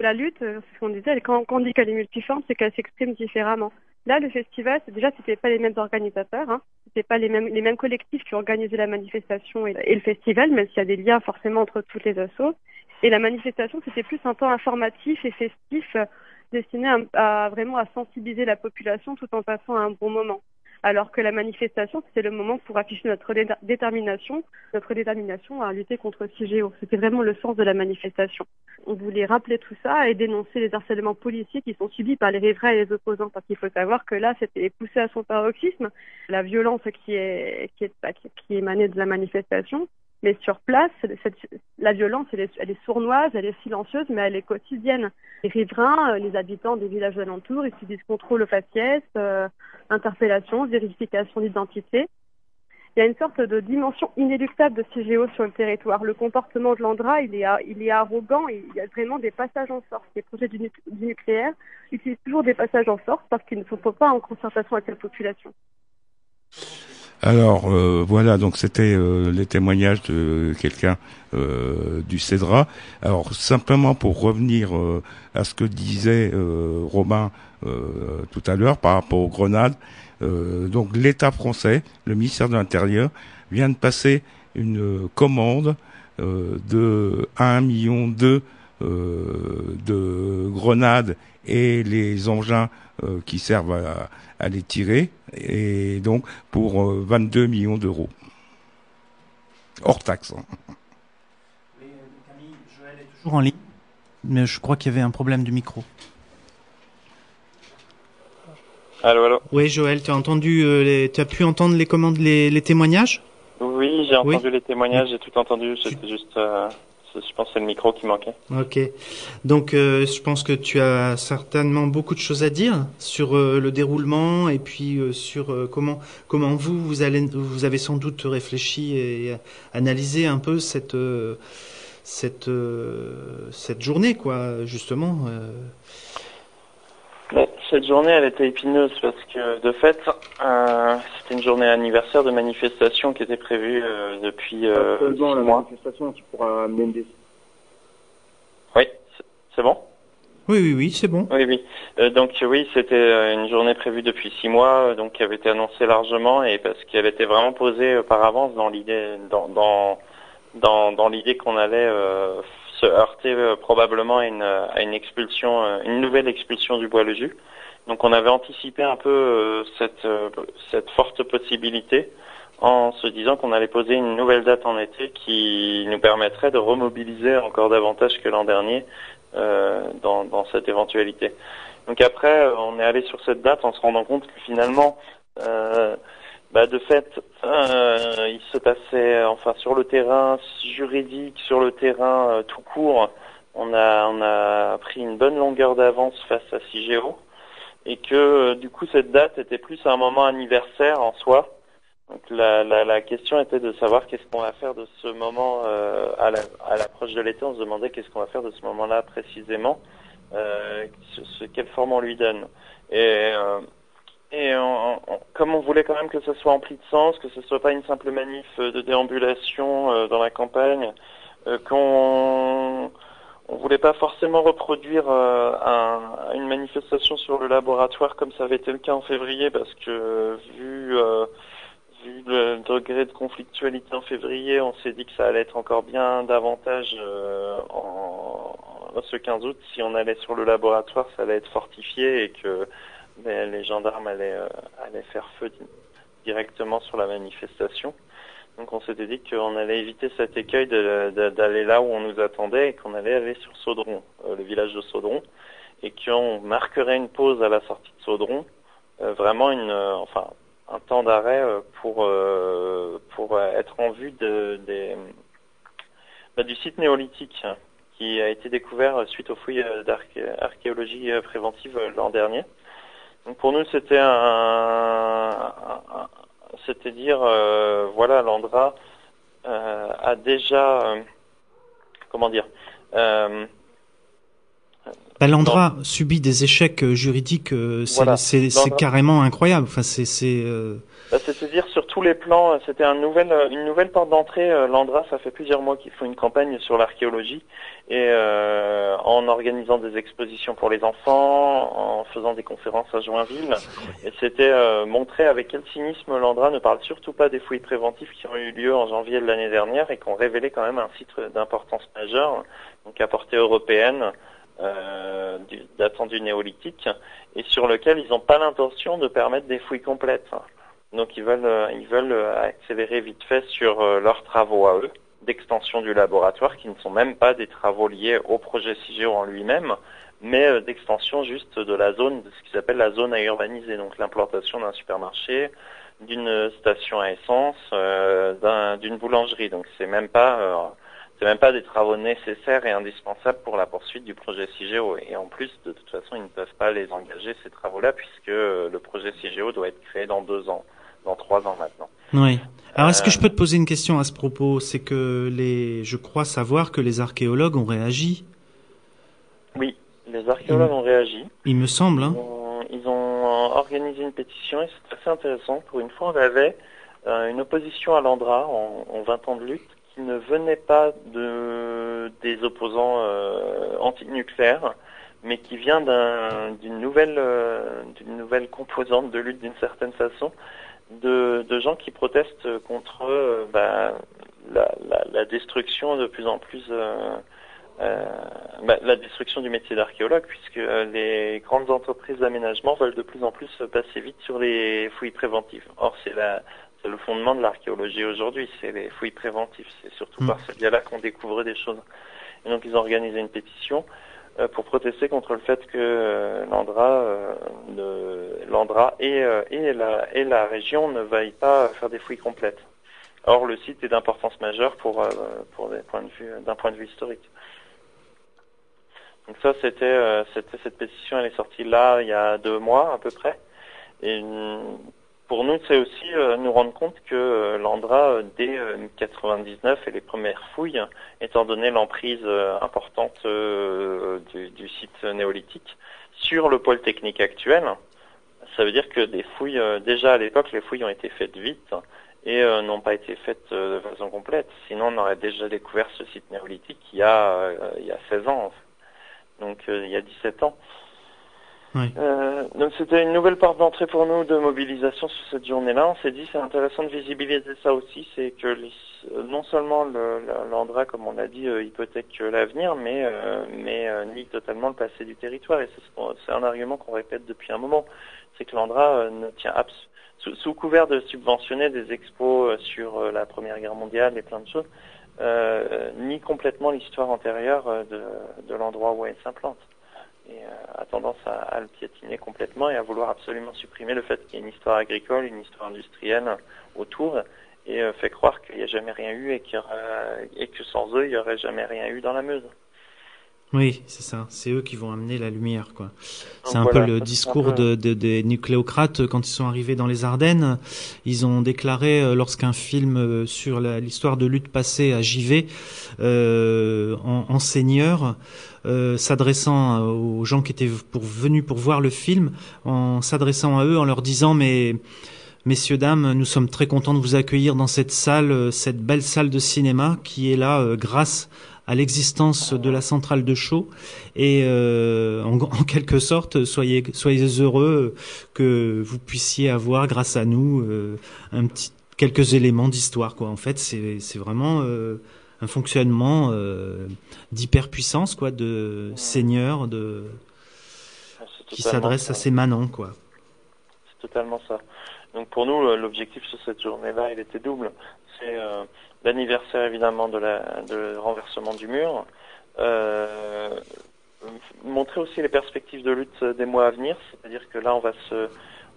La lutte, euh, ce qu'on disait, quand, on dit qu'elle est multiforme, c'est qu'elle s'exprime différemment. Là, le festival, déjà, c'était pas les mêmes organisateurs, hein. c'était pas les mêmes, les mêmes collectifs qui organisaient la manifestation et, le festival, même s'il y a des liens forcément entre toutes les assos. Et la manifestation, c'était plus un temps informatif et festif, euh, destiné à, à vraiment à sensibiliser la population tout en passant à un bon moment. Alors que la manifestation, c'était le moment pour afficher notre dé- détermination, notre détermination à lutter contre CIGEO. C'était vraiment le sens de la manifestation. On voulait rappeler tout ça et dénoncer les harcèlements policiers qui sont subis par les riverains et les opposants. Parce qu'il faut savoir que là, c'était poussé à son paroxysme. La violence qui est, qui est, qui, qui émanait de la manifestation. Mais sur place, la violence, elle est, sournoise, elle est silencieuse, mais elle est quotidienne. Les riverains, euh, les habitants des villages alentours, ils subissent contrôle aux faciès, euh, interpellation, vérification d'identité. Il y a une sorte de dimension inéluctable de CGO sur le territoire. Le comportement de l'Andra, il est, arrogant, il y a vraiment des passages en force. Les projets du, du nucléaire utilisent toujours des passages en force parce qu'ils ne sont pas en concertation avec la population. Alors euh, voilà, donc c'était euh, les témoignages de quelqu'un euh, du CEDRA. Alors simplement pour revenir euh, à ce que disait Robin tout à l'heure par rapport aux grenades, donc l'État français, le ministère de l'Intérieur, vient de passer une commande de 1 million de, de grenades et les engins qui servent à, à les tirer, et donc pour euh, 22 millions d'euros. Hors taxe. hein. Toujours en ligne, mais je crois qu'il y avait un problème du micro. Allô, allô. Oui, Joël, tu as entendu, euh, les... tu as pu entendre les commandes, les, les témoignages? Oui, j'ai Oui. entendu les témoignages, j'ai tout entendu. C'était juste, euh, je pense que c'est le micro qui manquait. Ok. Donc, euh, je pense que tu as certainement beaucoup de choses à dire sur euh, le déroulement et puis euh, sur comment comment vous vous allez vous avez sans doute réfléchi et analysé un peu cette cette cette journée quoi justement. Cette journée, elle était épineuse parce que, de fait, euh, c'était une journée anniversaire de manifestation qui était prévue euh, depuis euh, seulement la six mois. manifestation qui pourra amener une. Oui, c'est- bon? Oui, oui, oui, c'est bon. Oui, oui. Euh, donc oui, c'était euh, une journée prévue depuis six mois, euh, donc qui avait été annoncée largement et parce qu'elle était vraiment posée par avance dans l'idée, dans dans dans, dans l'idée qu'on allait euh, se heurter euh, probablement à une une expulsion, euh, une nouvelle expulsion du bois le. Donc on avait anticipé un peu euh, cette euh, cette forte possibilité en se disant qu'on allait poser une nouvelle date en été qui nous permettrait de remobiliser encore davantage que l'an dernier euh, dans, dans cette éventualité. Donc après, euh, on est allé sur cette date en se rendant compte que finalement, euh, bah, de fait, euh, il se passait, enfin sur le terrain juridique, sur le terrain euh, tout court, on a, on a pris une bonne longueur d'avance face à CIGEO et que euh, du coup cette date était plus un moment anniversaire en soi. Donc la, la, la question était de savoir qu'est-ce qu'on va faire de ce moment euh, à la- à l'approche de l'été. On se demandait qu'est-ce qu'on va faire de ce moment-là précisément, ce, ce- quelle forme on lui donne. Et, et on- on- comme on voulait quand même que ça soit empli de sens, que ce soit pas une simple manif euh, de déambulation euh, dans la campagne, euh, qu'on on voulait pas forcément reproduire euh, un- une manifestation sur le laboratoire comme ça avait été le cas en février parce que vu euh, vu le degré de conflictualité en février, on s'est dit que ça allait être encore bien davantage euh, en, en ce 15 août. Si on allait sur le laboratoire, ça allait être fortifié et que les, gendarmes allaient, euh, faire feu di- directement sur la manifestation. Donc on s'était dit qu'on allait éviter cet écueil d'aller là où on nous attendait et qu'on allait aller sur Saudron, euh, le village de Saudron, et qu'on marquerait une pause à la sortie de Saudron, euh, vraiment un temps d'arrêt pour être en vue de, bah, du site néolithique qui a été découvert suite aux fouilles d'archéologie préventive l'an dernier. Donc pour nous c'était un, un- un- c'était dire euh, voilà l'Andra euh, a déjà euh, comment dire Bah, Landra subit des échecs juridiques, c'est Voilà. carrément incroyable. Enfin, c'est Bah, C'est-à-dire sur tous les plans, euh, c'était un nouvel, euh, une nouvelle porte d'entrée. euh, L'Andra, ça fait plusieurs mois qu'ils font une campagne sur l'archéologie et euh, en organisant des expositions pour les enfants, en faisant des conférences à Joinville. Et c'était euh, montrer avec quel cynisme l'Andra ne parle surtout pas des fouilles préventives qui ont eu lieu en janvier de l'année dernière et qui ont révélé quand même un site d'importance majeure, donc à portée européenne. Euh, datant du néolithique et sur lequel ils n'ont pas l'intention de permettre des fouilles complètes. Donc ils veulent, euh, ils veulent euh, accélérer vite fait sur euh, leurs travaux à eux d'extension du laboratoire, qui ne sont même pas des travaux liés au projet CIGEO en lui-même, mais d'extension juste de la zone, de ce qu'ils appellent la zone à urbaniser, donc l'implantation d'un supermarché, d'une station à essence, euh, d'un- d'une boulangerie. Donc c'est même pas, euh, c'est même pas des travaux nécessaires et indispensables pour la poursuite du projet CIGEO. Et en plus, de toute façon, ils ne peuvent pas les engager ces travaux-là puisque euh, le projet CIGEO doit être créé dans deux ans, dans trois ans maintenant. Oui. Alors, est-ce que Euh, je peux te poser une question à ce propos? C'est que les, je crois savoir que les archéologues ont réagi. Oui, les archéologues ont réagi. Il me semble. Hein. Ils ont, ils ont euh, organisé une pétition et c'est assez intéressant. Pour une fois, on avait euh, une opposition à l'Andra en, en 20 ans de lutte ne venait pas de des opposants euh, antinucléaires, mais qui vient d'un- d'une nouvelle euh, nouvelle composante de lutte d'une certaine façon, de, de gens qui protestent contre euh, bah, la, destruction de plus en plus bah, la destruction du métier d'archéologue, puisque les grandes entreprises d'aménagement veulent de plus en plus passer vite sur les fouilles préventives. Or, c'est la c'est le fondement de l'archéologie aujourd'hui, c'est les fouilles préventives. C'est surtout Mm. par ce biais-là qu'on découvre des choses. Et donc, ils ont organisé une pétition euh, pour protester contre le fait que euh, l'Andra, euh, l'Andra et, euh, et, la, et la région ne veuillent pas faire des fouilles complètes. Or, le site est d'importance majeure pour, euh, pour des points de vue, d'un point de vue historique. Donc ça, c'était, euh, c'était cette pétition, elle est sortie là il y a deux mois à peu près. Et pour nous, c'est aussi euh, nous rendre compte que euh, l'Andra, euh, dès euh, 99 et les premières fouilles, étant donné l'emprise importante du, du site néolithique sur le pôle technique actuel, ça veut dire que des fouilles, déjà à l'époque, les fouilles ont été faites vite et euh, n'ont pas été faites de façon complète. Sinon, on aurait déjà découvert ce site néolithique il y a, euh, il y a 16 ans, donc il y a 17 ans. Euh, donc c'était une nouvelle porte d'entrée pour nous de mobilisation sur cette journée-là. On s'est dit c'est intéressant de visibiliser ça aussi, c'est que les- euh, non seulement le- le- l'Andra, comme on l'a dit, euh, hypothèque l'avenir, mais euh, mais euh, nie totalement le passé du territoire. Et c'est un argument qu'on répète depuis un moment, c'est que l'Andra ne tient abs- sous, couvert de subventionner des expos sur la Première Guerre mondiale et plein de choses, nie complètement l'histoire antérieure de, de l'endroit où elle s'implante et euh, a tendance à, à le piétiner complètement et à vouloir absolument supprimer le fait qu'il y ait une histoire agricole, une histoire industrielle autour et euh, fait croire qu'il n'y a jamais rien eu et, y et que sans eux, il n'y aurait jamais rien eu dans la Meuse. Oui, c'est ça. C'est eux qui vont amener la lumière, quoi. C'est un voilà, peu le discours peu- de, de- des nucléocrates quand ils sont arrivés dans les Ardennes. Ils ont déclaré, euh, lorsqu'un film euh, sur l'histoire de lutte passée à JV, euh, en, en seigneur, euh, s'adressant aux gens qui étaient pour, venus pour voir le film, en s'adressant à eux, en leur disant mais Messieurs, dames, nous sommes très contents de vous accueillir dans cette salle, euh, cette belle salle de cinéma qui est là euh, grâce à l'existence de la centrale de Chaux et euh, en, en quelque sorte soyez soyez heureux que vous puissiez avoir grâce à nous euh, un petit quelques éléments d'histoire quoi en fait c'est c'est vraiment euh, un fonctionnement d'hyperpuissance quoi de seigneur de qui s'adresse à ses manants quoi C'est totalement ça. Donc pour nous, l'objectif sur cette journée-là, il était double. C'est l'anniversaire évidemment de la de renversement du mur, euh, montrer aussi les perspectives de lutte des mois à venir, c'est-à-dire que là on va se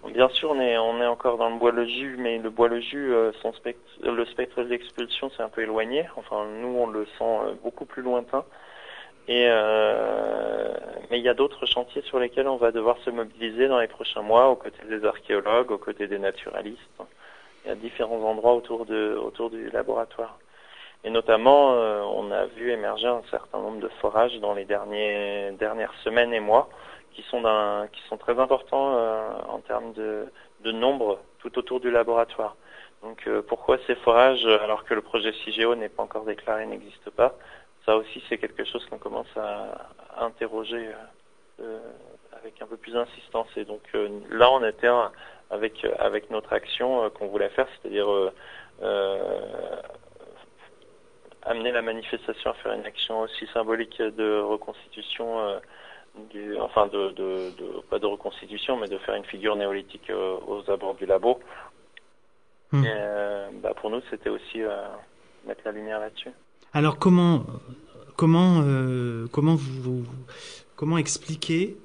Bien sûr, on est, on est encore dans le bois le jus, mais le bois le jus, euh, son spectre, le spectre de l'expulsion s'est un peu éloigné. Enfin, nous, on le sent euh, beaucoup plus lointain. Et euh, mais il y a d'autres chantiers sur lesquels on va devoir se mobiliser dans les prochains mois, aux côtés des archéologues, aux côtés des naturalistes. A différents endroits autour de autour du laboratoire. Et notamment, euh, on a vu émerger un certain nombre de forages dans les derniers, dernières semaines et mois, qui sont qui sont très importants euh, en termes de, de nombre tout autour du laboratoire. Donc, euh, pourquoi ces forages alors que le projet CIGEO n'est pas encore déclaré, n'existe pas Ça aussi, c'est quelque chose qu'on commence à, à interroger euh, euh, avec un peu plus d'insistance. Et donc euh, là, on était avec avec notre action euh, qu'on voulait faire, c'est-à-dire euh, euh, amener la manifestation à faire une action aussi symbolique de reconstitution, euh, du, enfin de, de, de- pas de reconstitution, mais de faire une figure néolithique euh, aux abords du labo. Et, euh, bah, pour nous, c'était aussi euh, mettre la lumière là-dessus. Alors comment comment euh, comment vous, vous- comment expliquer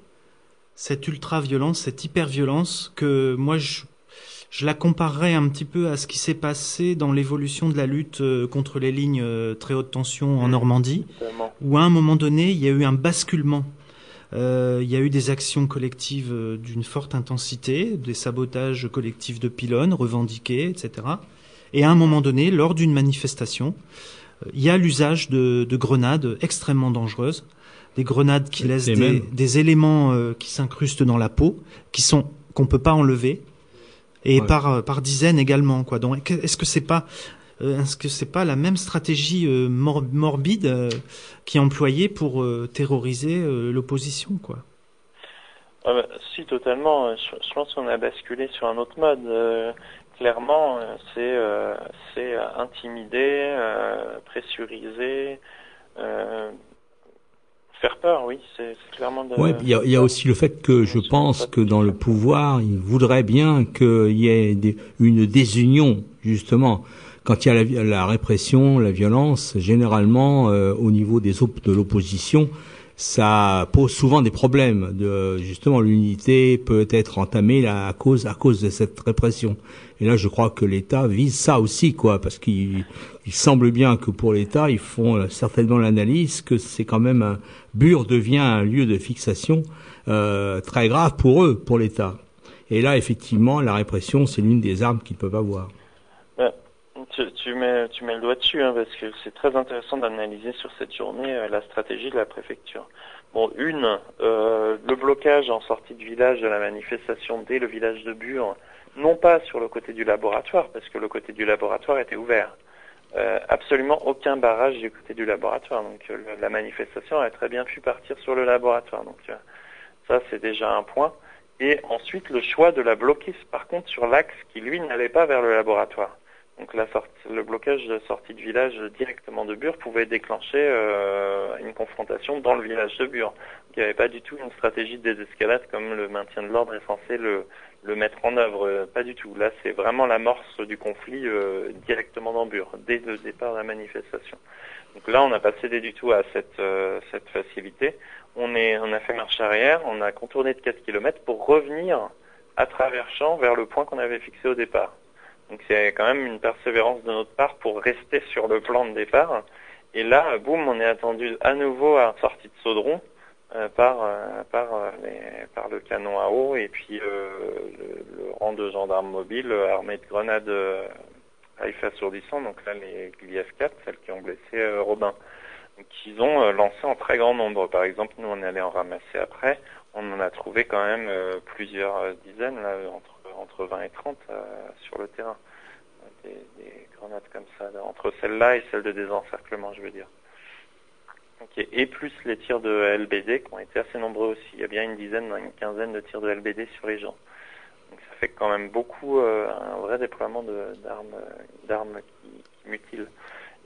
cette ultra violence, cette hyper violence que moi je je la comparerais un petit peu à ce qui s'est passé dans l'évolution de la lutte euh, contre les lignes euh, très haute tension en Normandie, Tellement. où à un moment donné il y a eu un basculement. Euh, il y a eu des actions collectives d'une forte intensité, des sabotages collectifs de pylônes revendiqués, etc. Et à un moment donné, lors d'une manifestation, il y a l'usage de, de grenades extrêmement dangereuses, des grenades qui laissent des, éléments euh, qui s'incrustent dans la peau, qui sont qu'on peut pas enlever, et Ouais. par euh, par dizaines également quoi. Donc est-ce que c'est pas euh, est-ce que c'est pas la même stratégie euh, mor- morbide euh, qui est employée pour euh, terroriser euh, l'opposition quoi? Ah bah, si, totalement. Je, je pense qu'on a basculé sur un autre mode. Euh, clairement, c'est c'est euh, intimider, euh, pressuriser, euh, faire peur, oui. C'est clairement de... Ouais, il y a, il y a aussi le fait que je pense que dans le pouvoir, ils voudraient bien qu'il y ait des- une désunion, justement. Quand il y a la, répression, la violence, généralement, euh, au niveau des de l'opposition, ça pose souvent des problèmes. De, justement, l'unité peut être entamée à cause à cause de cette répression. Et là, je crois que l'État vise ça aussi, quoi, parce qu'il il semble bien que pour l'État, ils font euh, certainement l'analyse que c'est quand même un Bure devient un lieu de fixation euh, très grave pour eux, pour l'État. Et là, effectivement, la répression, c'est l'une des armes qu'ils peuvent avoir. Tu, tu, mets, tu mets le doigt dessus, hein, parce que c'est très intéressant d'analyser sur cette journée euh, la stratégie de la préfecture. Bon, une, euh, le blocage en sortie de village de la manifestation dès le village de Bure, non pas sur le côté du laboratoire, parce que le côté du laboratoire était ouvert. Euh, absolument aucun barrage du côté du laboratoire. Donc euh, la manifestation a très bien pu partir sur le laboratoire. Donc euh, ça c'est déjà un point. Et ensuite le choix de la bloquer par contre sur l'axe qui lui n'allait pas vers le laboratoire. Donc la sortie, le blocage de sortie de village directement de Bure pouvait déclencher euh, une confrontation dans le village de Bure. Il n'y avait pas du tout une stratégie de désescalade comme le maintien de l'ordre est censé le, le mettre en œuvre. Euh, Pas du tout. Là, c'est vraiment l'amorce du conflit euh, directement dans Bure, dès le départ de la manifestation. Donc là, on n'a pas cédé du tout à cette, euh, cette facilité. On, est, on a fait marche arrière, on a contourné de 4 km pour revenir à travers champ vers le point qu'on avait fixé au départ. Donc c'est quand même une persévérance de notre part pour rester sur le plan de départ. Et là, boum, on est attendu à nouveau à la sortie de Saudron euh, par, euh, par, euh, les- par le canon à eau et puis euh, le, le rang de gendarmes mobiles euh, armés de grenades à effet assourdissant. Donc là, les Gliev 4, celles qui ont blessé Robin. Donc ils ont lancé en très grand nombre. Par exemple, nous on est allé en ramasser après. On en a trouvé quand même plusieurs dizaines, là, entre, entre 20 et 30 euh, sur le terrain. Des, des grenades comme ça, entre celle-là et celle de désencerclement, je veux dire. Et plus les tirs de LBD qui ont été assez nombreux aussi. Il y a bien une dizaine, une quinzaine de tirs de LBD sur les gens. Donc ça fait quand même beaucoup, euh, un vrai déploiement d'armes qui, qui mutilent.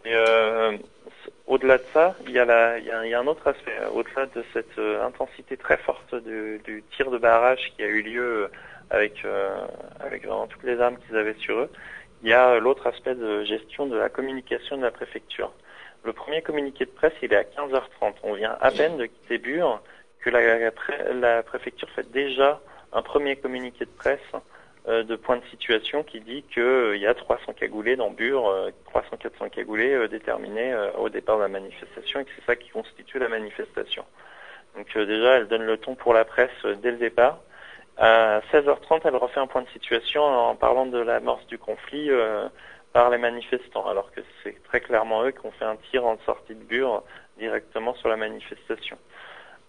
Et euh, au-delà de ça, il y, a la, il, y a, un autre aspect. Au-delà de cette intensité très forte du, tir de barrage qui a eu lieu avec, euh, avec vraiment toutes les armes qu'ils avaient sur eux, il y a l'autre aspect de gestion de la communication de la préfecture. Le premier communiqué de presse, il est à 15h30. On vient à peine de quitter Bure que la, la pré- la préfecture fait déjà un premier communiqué de presse euh, de point de situation qui dit qu'il y a 300 cagoulés dans Bure, euh, 300-400 cagoulés euh, déterminés euh, au départ de la manifestation et que c'est ça qui constitue la manifestation. Donc euh, déjà, elle donne le ton pour la presse euh, dès le départ. À 16h30, elle refait un point de situation en parlant de l'amorce du conflit euh, par les manifestants, alors que c'est très clairement eux qui ont fait un tir en sortie de Bure directement sur la manifestation.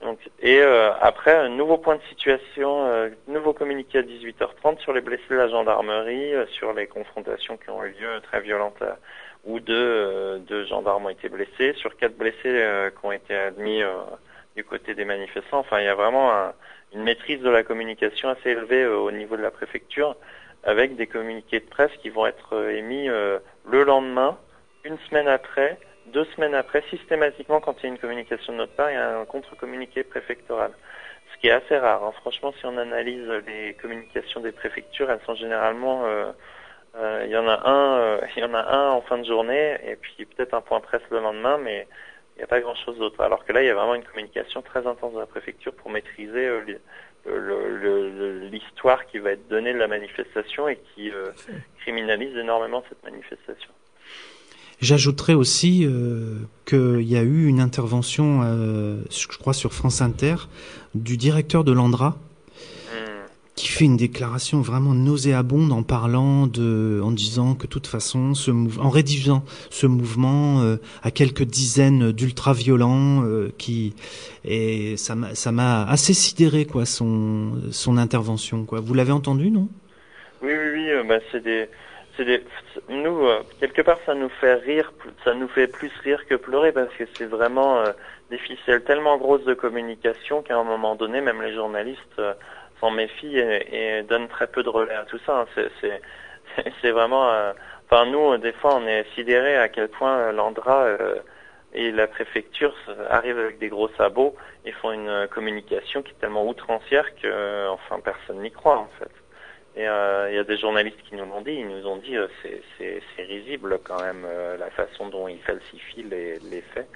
Donc, et euh, après, un nouveau point de situation, euh, nouveau communiqué à 18h30 sur les blessés de la gendarmerie, euh, sur les confrontations qui ont eu lieu très violentes, où deux, deux gendarmes ont été blessés, sur quatre blessés qui ont été admis du côté des manifestants. Enfin, il y a vraiment un- une maîtrise de la communication assez élevée euh, au niveau de la préfecture, avec des communiqués de presse qui vont être euh, émis euh, le lendemain, une semaine après, deux semaines après, systématiquement, quand il y a une communication de notre part, il y a un contre-communiqué préfectoral. Ce qui est assez rare. hein. Franchement, si on analyse les communications des préfectures, elles sont généralement... euh, euh, il y en a un, euh, il y en a un en fin de journée, et puis peut-être un point presse le lendemain, mais n'y a pas grand-chose d'autre. Alors que là, il y a vraiment une communication très intense de la préfecture pour maîtriser euh, le- l'histoire qui va être donnée de la manifestation et qui euh, criminalise énormément cette manifestation. J'ajouterais aussi euh, qu'il y a eu une intervention, euh, je crois sur France Inter, du directeur de l'Andra, qui fait une déclaration vraiment nauséabonde en parlant de, en disant que de toute façon, ce en rédigeant ce mouvement euh, à quelques dizaines d'ultra-violents, euh, qui et ça m'a, ça m'a assez sidéré quoi son son intervention quoi. Vous l'avez entendu non? Oui, oui, oui, euh, bah, c'est des, c'est des, nous, euh, quelque part, ça nous fait rire, ça nous fait plus rire que pleurer parce que c'est vraiment euh, des ficelles tellement grosses de communication qu'à un moment donné, même les journalistes euh, s'en méfient et, et donnent très peu de relais à tout ça. hein. C'est, vraiment, euh, enfin, nous, des fois, on est sidérés à quel point euh, l'Andra euh, et la préfecture arrivent avec des gros sabots et font une euh, communication qui est tellement outrancière que, euh, enfin, personne n'y croit, en fait. Et il y a des journalistes qui nous l'ont dit, ils nous ont dit euh, c'est risible quand même euh, la façon dont ils falsifient les, les faits.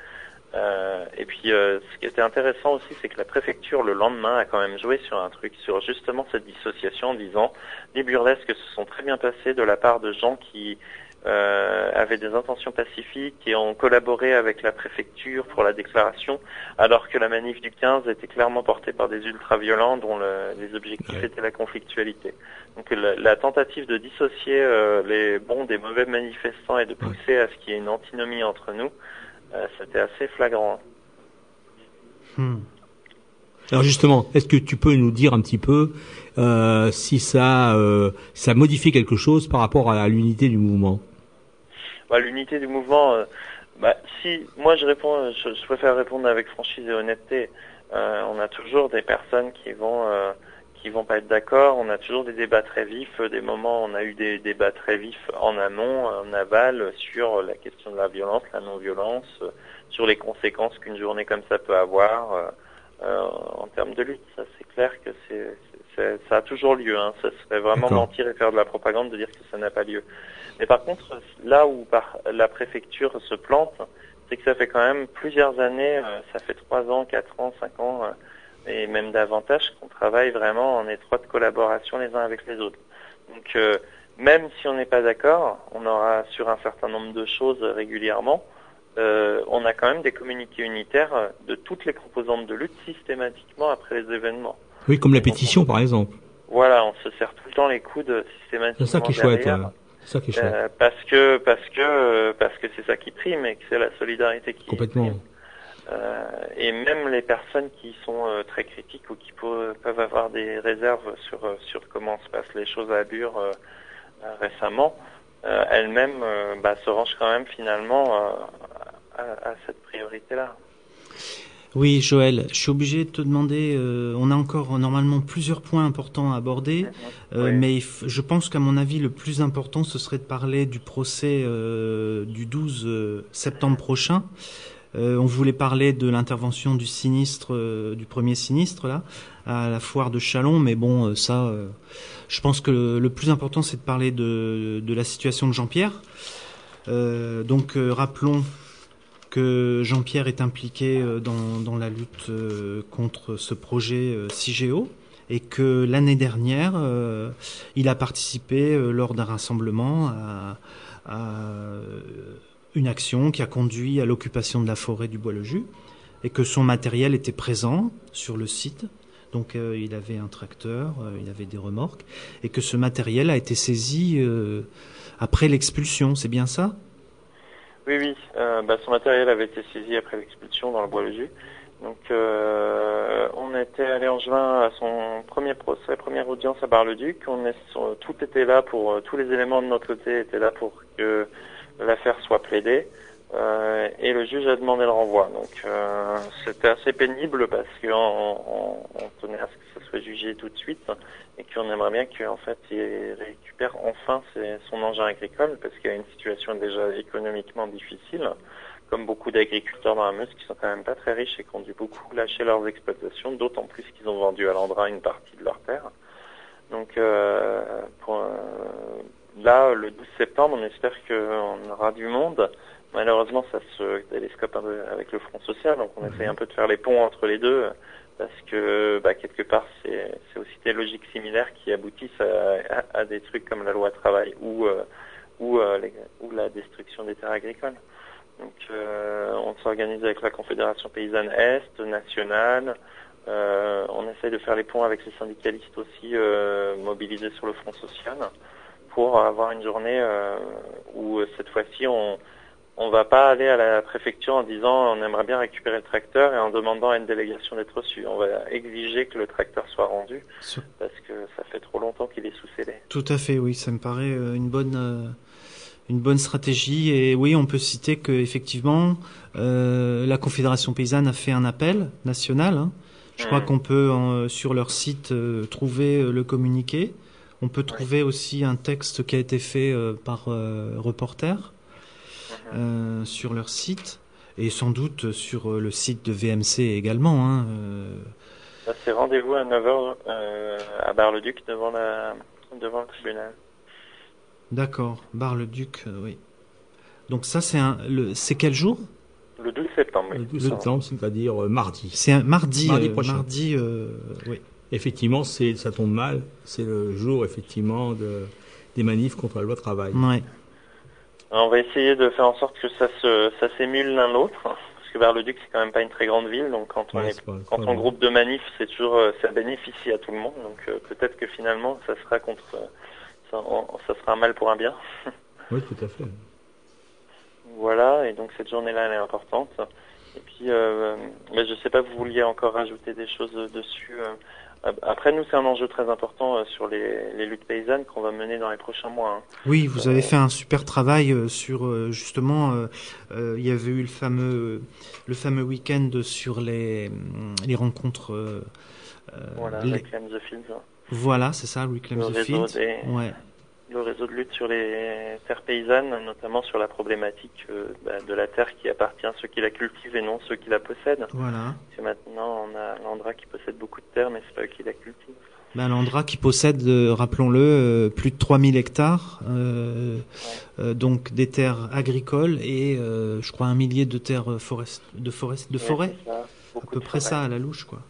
Euh, et puis euh, ce qui était intéressant aussi, c'est que la préfecture le lendemain a quand même joué sur un truc, sur justement cette dissociation en disant les burlesques se sont très bien passés de la part de gens qui euh, avaient des intentions pacifiques et ont collaboré avec la préfecture pour la déclaration, alors que la manif du 15 était clairement portée par des ultra-violents dont le- les objectifs étaient la conflictualité. Donc la, la tentative de dissocier euh, les bons des mauvais manifestants et de pousser à ce qu'il y ait une antinomie entre nous, c'était assez flagrant. Hmm. Alors justement, est-ce que tu peux nous dire un petit peu euh, si ça, euh, ça modifie quelque chose par rapport à, l'unité du mouvement? Bah, L'unité du mouvement, euh, bah, si moi je réponds, je, je, préfère répondre avec franchise et honnêteté. Euh, on a toujours des personnes qui vont euh, qui vont pas être d'accord. On a toujours des débats très vifs. Des moments, on a eu des débats très vifs en amont, en aval, sur la question de la violence, la non-violence, sur les conséquences qu'une journée comme ça peut avoir. Euh, en termes de lutte. Ça, c'est clair que c'est, ça a toujours lieu. Hein. Ça serait vraiment mentir et faire de la propagande de dire que ça n'a pas lieu. Mais par contre, là où par, la préfecture se plante, c'est que ça fait quand même plusieurs années, euh, ça fait trois ans, quatre ans, cinq ans, euh, et même davantage, qu'on travaille vraiment en étroite collaboration les uns avec les autres. Donc, même si on n'est pas d'accord, on aura sur un certain nombre de choses régulièrement, euh, on a quand même des communiqués unitaires de toutes les composantes de lutte systématiquement après les événements. Oui, comme la pétition par exemple. Voilà, on se serre tout le temps les coudes systématiquement. C'est ça qui est chouette. C'est ça qui est chouette. Euh, parce que parce que euh, parce que c'est ça qui prime et que c'est la solidarité qui complètement. Prime. Euh, et même les personnes qui sont très critiques ou qui peuvent avoir des réserves sur sur comment se passent les choses à Bure récemment, elles-mêmes bah, se rangent quand même finalement à, cette priorité-là. Oui, Joël, je suis obligé de te demander, euh, on a encore normalement plusieurs points importants à aborder, euh, mais je pense qu'à mon avis, le plus important, ce serait de parler du procès euh, du 12 septembre prochain. On voulait parler de l'intervention du sinistre, du premier sinistre, là, à la foire de Chalon, mais bon, ça, je pense que le, plus important, c'est de parler de, la situation de Jean-Pierre. donc, rappelons que Jean-Pierre est impliqué euh, dans, la lutte euh, contre ce projet euh, CIGEO et que l'année dernière, il a participé lors d'un rassemblement à, une action qui a conduit à l'occupation de la forêt du Bois-le-Jus et que son matériel était présent sur le site. Donc il avait un tracteur, il avait des remorques et que ce matériel a été saisi après l'expulsion. C'est bien ça? Oui, oui. Euh, bah, son matériel avait été saisi après l'expulsion dans le bois-le-jus. Donc, euh, on était allé en juin à son premier procès, première audience à Bar-le-Duc. On est, tout était là pour, euh, tous les éléments de notre côté étaient là pour que l'affaire soit plaidée. Euh, et le juge a demandé le renvoi. Donc euh, c'était assez pénible parce qu'on on, on, tenait à ce que ça soit jugé tout de suite et qu'on aimerait bien qu'en fait il récupère enfin son engin agricole parce qu'il a une situation déjà économiquement difficile, comme beaucoup d'agriculteurs dans la Meuse qui sont quand même pas très riches et qui ont dû beaucoup lâcher leurs exploitations, d'autant plus qu'ils ont vendu à l'Andra une partie de leur terre. Donc euh, pour, euh, là, le 12 septembre, on espère qu'on aura du monde. Malheureusement, ça se télescope un peu avec le Front Social, donc on mhm. essaye un peu de faire les ponts entre les deux, parce que bah, quelque part, c'est aussi des logiques similaires qui aboutissent à, des trucs comme la loi travail ou, euh, ou, euh, ou la destruction des terres agricoles. Donc euh, on s'organise avec la Confédération paysanne Est, nationale, on essaye de faire les ponts avec les syndicalistes aussi mobilisés sur le Front Social pour avoir une journée où cette fois-ci on on va pas aller à la préfecture en disant on aimerait bien récupérer le tracteur et en demandant à une délégation d'être reçue. On va exiger que le tracteur soit rendu parce que ça fait trop longtemps qu'il est sous scellé. Tout à fait, oui, ça me paraît euh, une bonne euh, une bonne stratégie et oui, on peut citer que effectivement euh, la Confédération paysanne a fait un appel national. Hein. Je crois mmh. qu'on peut sur leur site trouver le communiqué. On peut trouver aussi un texte qui a été fait par Reporter. Euh, sur leur site et sans doute sur euh, le site de VMC également. Hein, euh. C'est rendez-vous à 9h à Bar-le-Duc devant, la, devant le tribunal. D'accord, Bar-le-Duc, oui. Donc ça, c'est un, c'est quel jour? Le 12 septembre. Le 12 septembre, c'est-à-dire mardi. C'est un mardi, mardi prochain. Mardi, oui. Effectivement, c'est, ça tombe mal. C'est le jour, effectivement, de, des manifs contre la loi travail. Ouais. On va essayer de faire en sorte que ça se, ça s'émule l'un l'autre, parce que Bar-le-Duc c'est quand même pas une très grande ville, donc quand on est, quand on groupe de manifs, c'est toujours, euh, ça bénéficie à tout le monde, donc euh, peut-être que finalement ça sera contre, ça, ça, sera un mal pour un bien. oui, tout à fait. Voilà, et donc cette journée-là elle est importante. Et puis, euh, mais je sais pas, vous vouliez encore rajouter des choses dessus. euh. Après, nous, c'est un enjeu très important euh, sur les, les luttes paysannes qu'on va mener dans les prochains mois. hein. Oui, vous avez fait un super travail euh, sur euh, justement. euh, euh, il y avait eu le fameux le fameux week-end sur les les rencontres. euh, euh, Voilà, les- Reclaim the Fields. hein. Voilà, c'est ça, Reclaim Le the réseau Field. des- Ouais. Le réseau de lutte sur les terres paysannes, notamment sur la problématique euh, bah, de la terre qui appartient à ceux qui la cultivent et non ceux qui la possèdent. Voilà. Parce que maintenant, on a l'Andra qui possède beaucoup de terres, mais c'est pas eux qui la cultivent. Ben, L'Andra qui possède, euh, rappelons-le, euh, plus de 3000 hectares, donc des terres agricoles et je crois un millier de terres forest, de forest, de Ouais, forêt. À peu de près forêt. ça à la louche, quoi.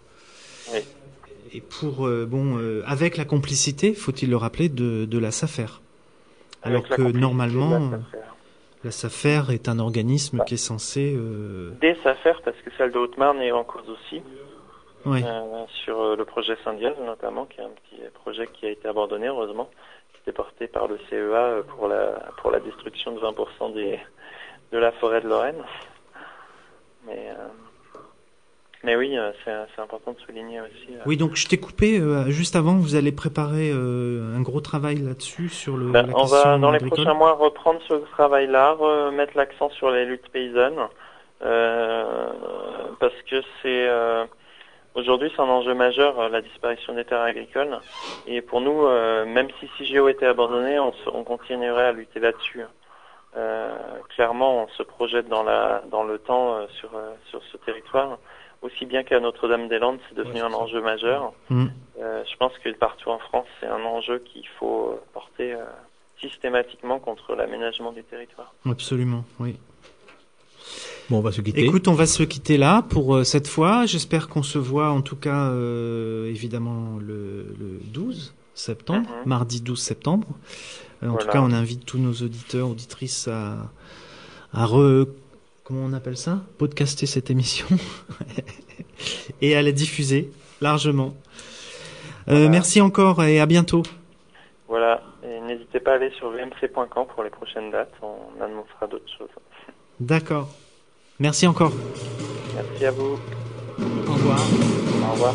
Oui. Et pour euh, bon, euh, avec la complicité, faut-il le rappeler, de, de la SAFER. Alors que normalement, SAFER. la SAFER est un organisme qui est censé. euh, Des affaires, parce que celle de Haute-Marne est en cause aussi. Euh, sur le projet Saint-Diaz notamment, qui est un petit projet qui a été abandonné heureusement, qui était porté par le CEA pour la pour la destruction de 20% des de la forêt de Lorraine. Mais euh, mais oui, euh, c'est c'est important de souligner aussi. euh, Oui, donc je t'ai coupé euh, juste avant. Vous allez préparer euh, un gros travail là-dessus sur le. Ben, la on va dans les prochains mois reprendre ce travail-là, remettre l'accent sur les luttes paysannes, euh, parce que c'est euh, aujourd'hui c'est un enjeu majeur euh, la disparition des terres agricoles, et pour nous, euh, même si CIGEO était abandonné, on, on continuerait à lutter là-dessus. Euh, clairement, on se projette dans la dans le temps euh, sur euh, sur ce territoire, aussi bien qu'à Notre-Dame-des-Landes, c'est devenu un enjeu majeur. Mm. Euh, je pense que partout en France, c'est un enjeu qu'il faut porter euh, systématiquement contre l'aménagement du territoire. Absolument, oui. Bon, on va se quitter. Écoute, on va se quitter là pour euh, cette fois. J'espère qu'on se voit en tout cas euh, évidemment le, le 12 septembre, Mhm. mardi 12 septembre. Euh, en Voilà. tout cas, on invite tous nos auditeurs, auditrices à, à re, comment on appelle ça? Podcaster cette émission et à la diffuser largement. Euh, Merci encore et à bientôt. Voilà, et n'hésitez pas à aller sur vmc.camp pour les prochaines dates, on annoncera d'autres choses. D'accord. Merci encore. Merci à vous, Au revoir. au revoir.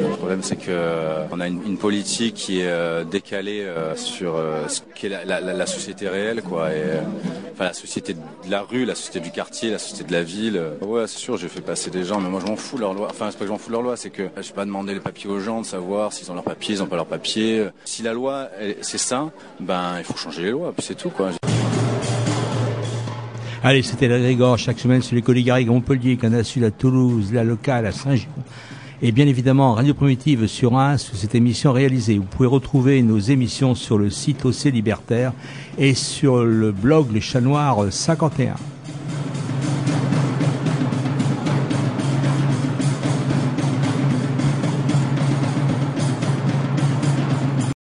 Le problème, c'est que euh, on a une, politique qui est euh, décalée euh, sur ce qu'est la, société réelle, quoi. Enfin, la société de la rue, la société du quartier, la société de la ville. Ouais, c'est sûr, j'ai fait passer des gens, mais moi, je m'en fous de leur loi. Enfin, c'est pas que je m'en fous de leur loi, c'est que je vais pas demander les papiers aux gens de savoir s'ils ont leurs papiers, ils ont pas leurs papiers. Si la loi, c'est ça, ben, il faut changer les lois, puis c'est tout, quoi. Allez, c'était la Grégor chaque semaine sur les collègues à Montpellier, Canal Sud à Toulouse, la locale à Saint-Jean. Et bien évidemment, Radio Primitive sur un, sur cette émission réalisée. Vous pouvez retrouver nos émissions sur le site OC Libertaire et sur le blog Le Chat Noir 51.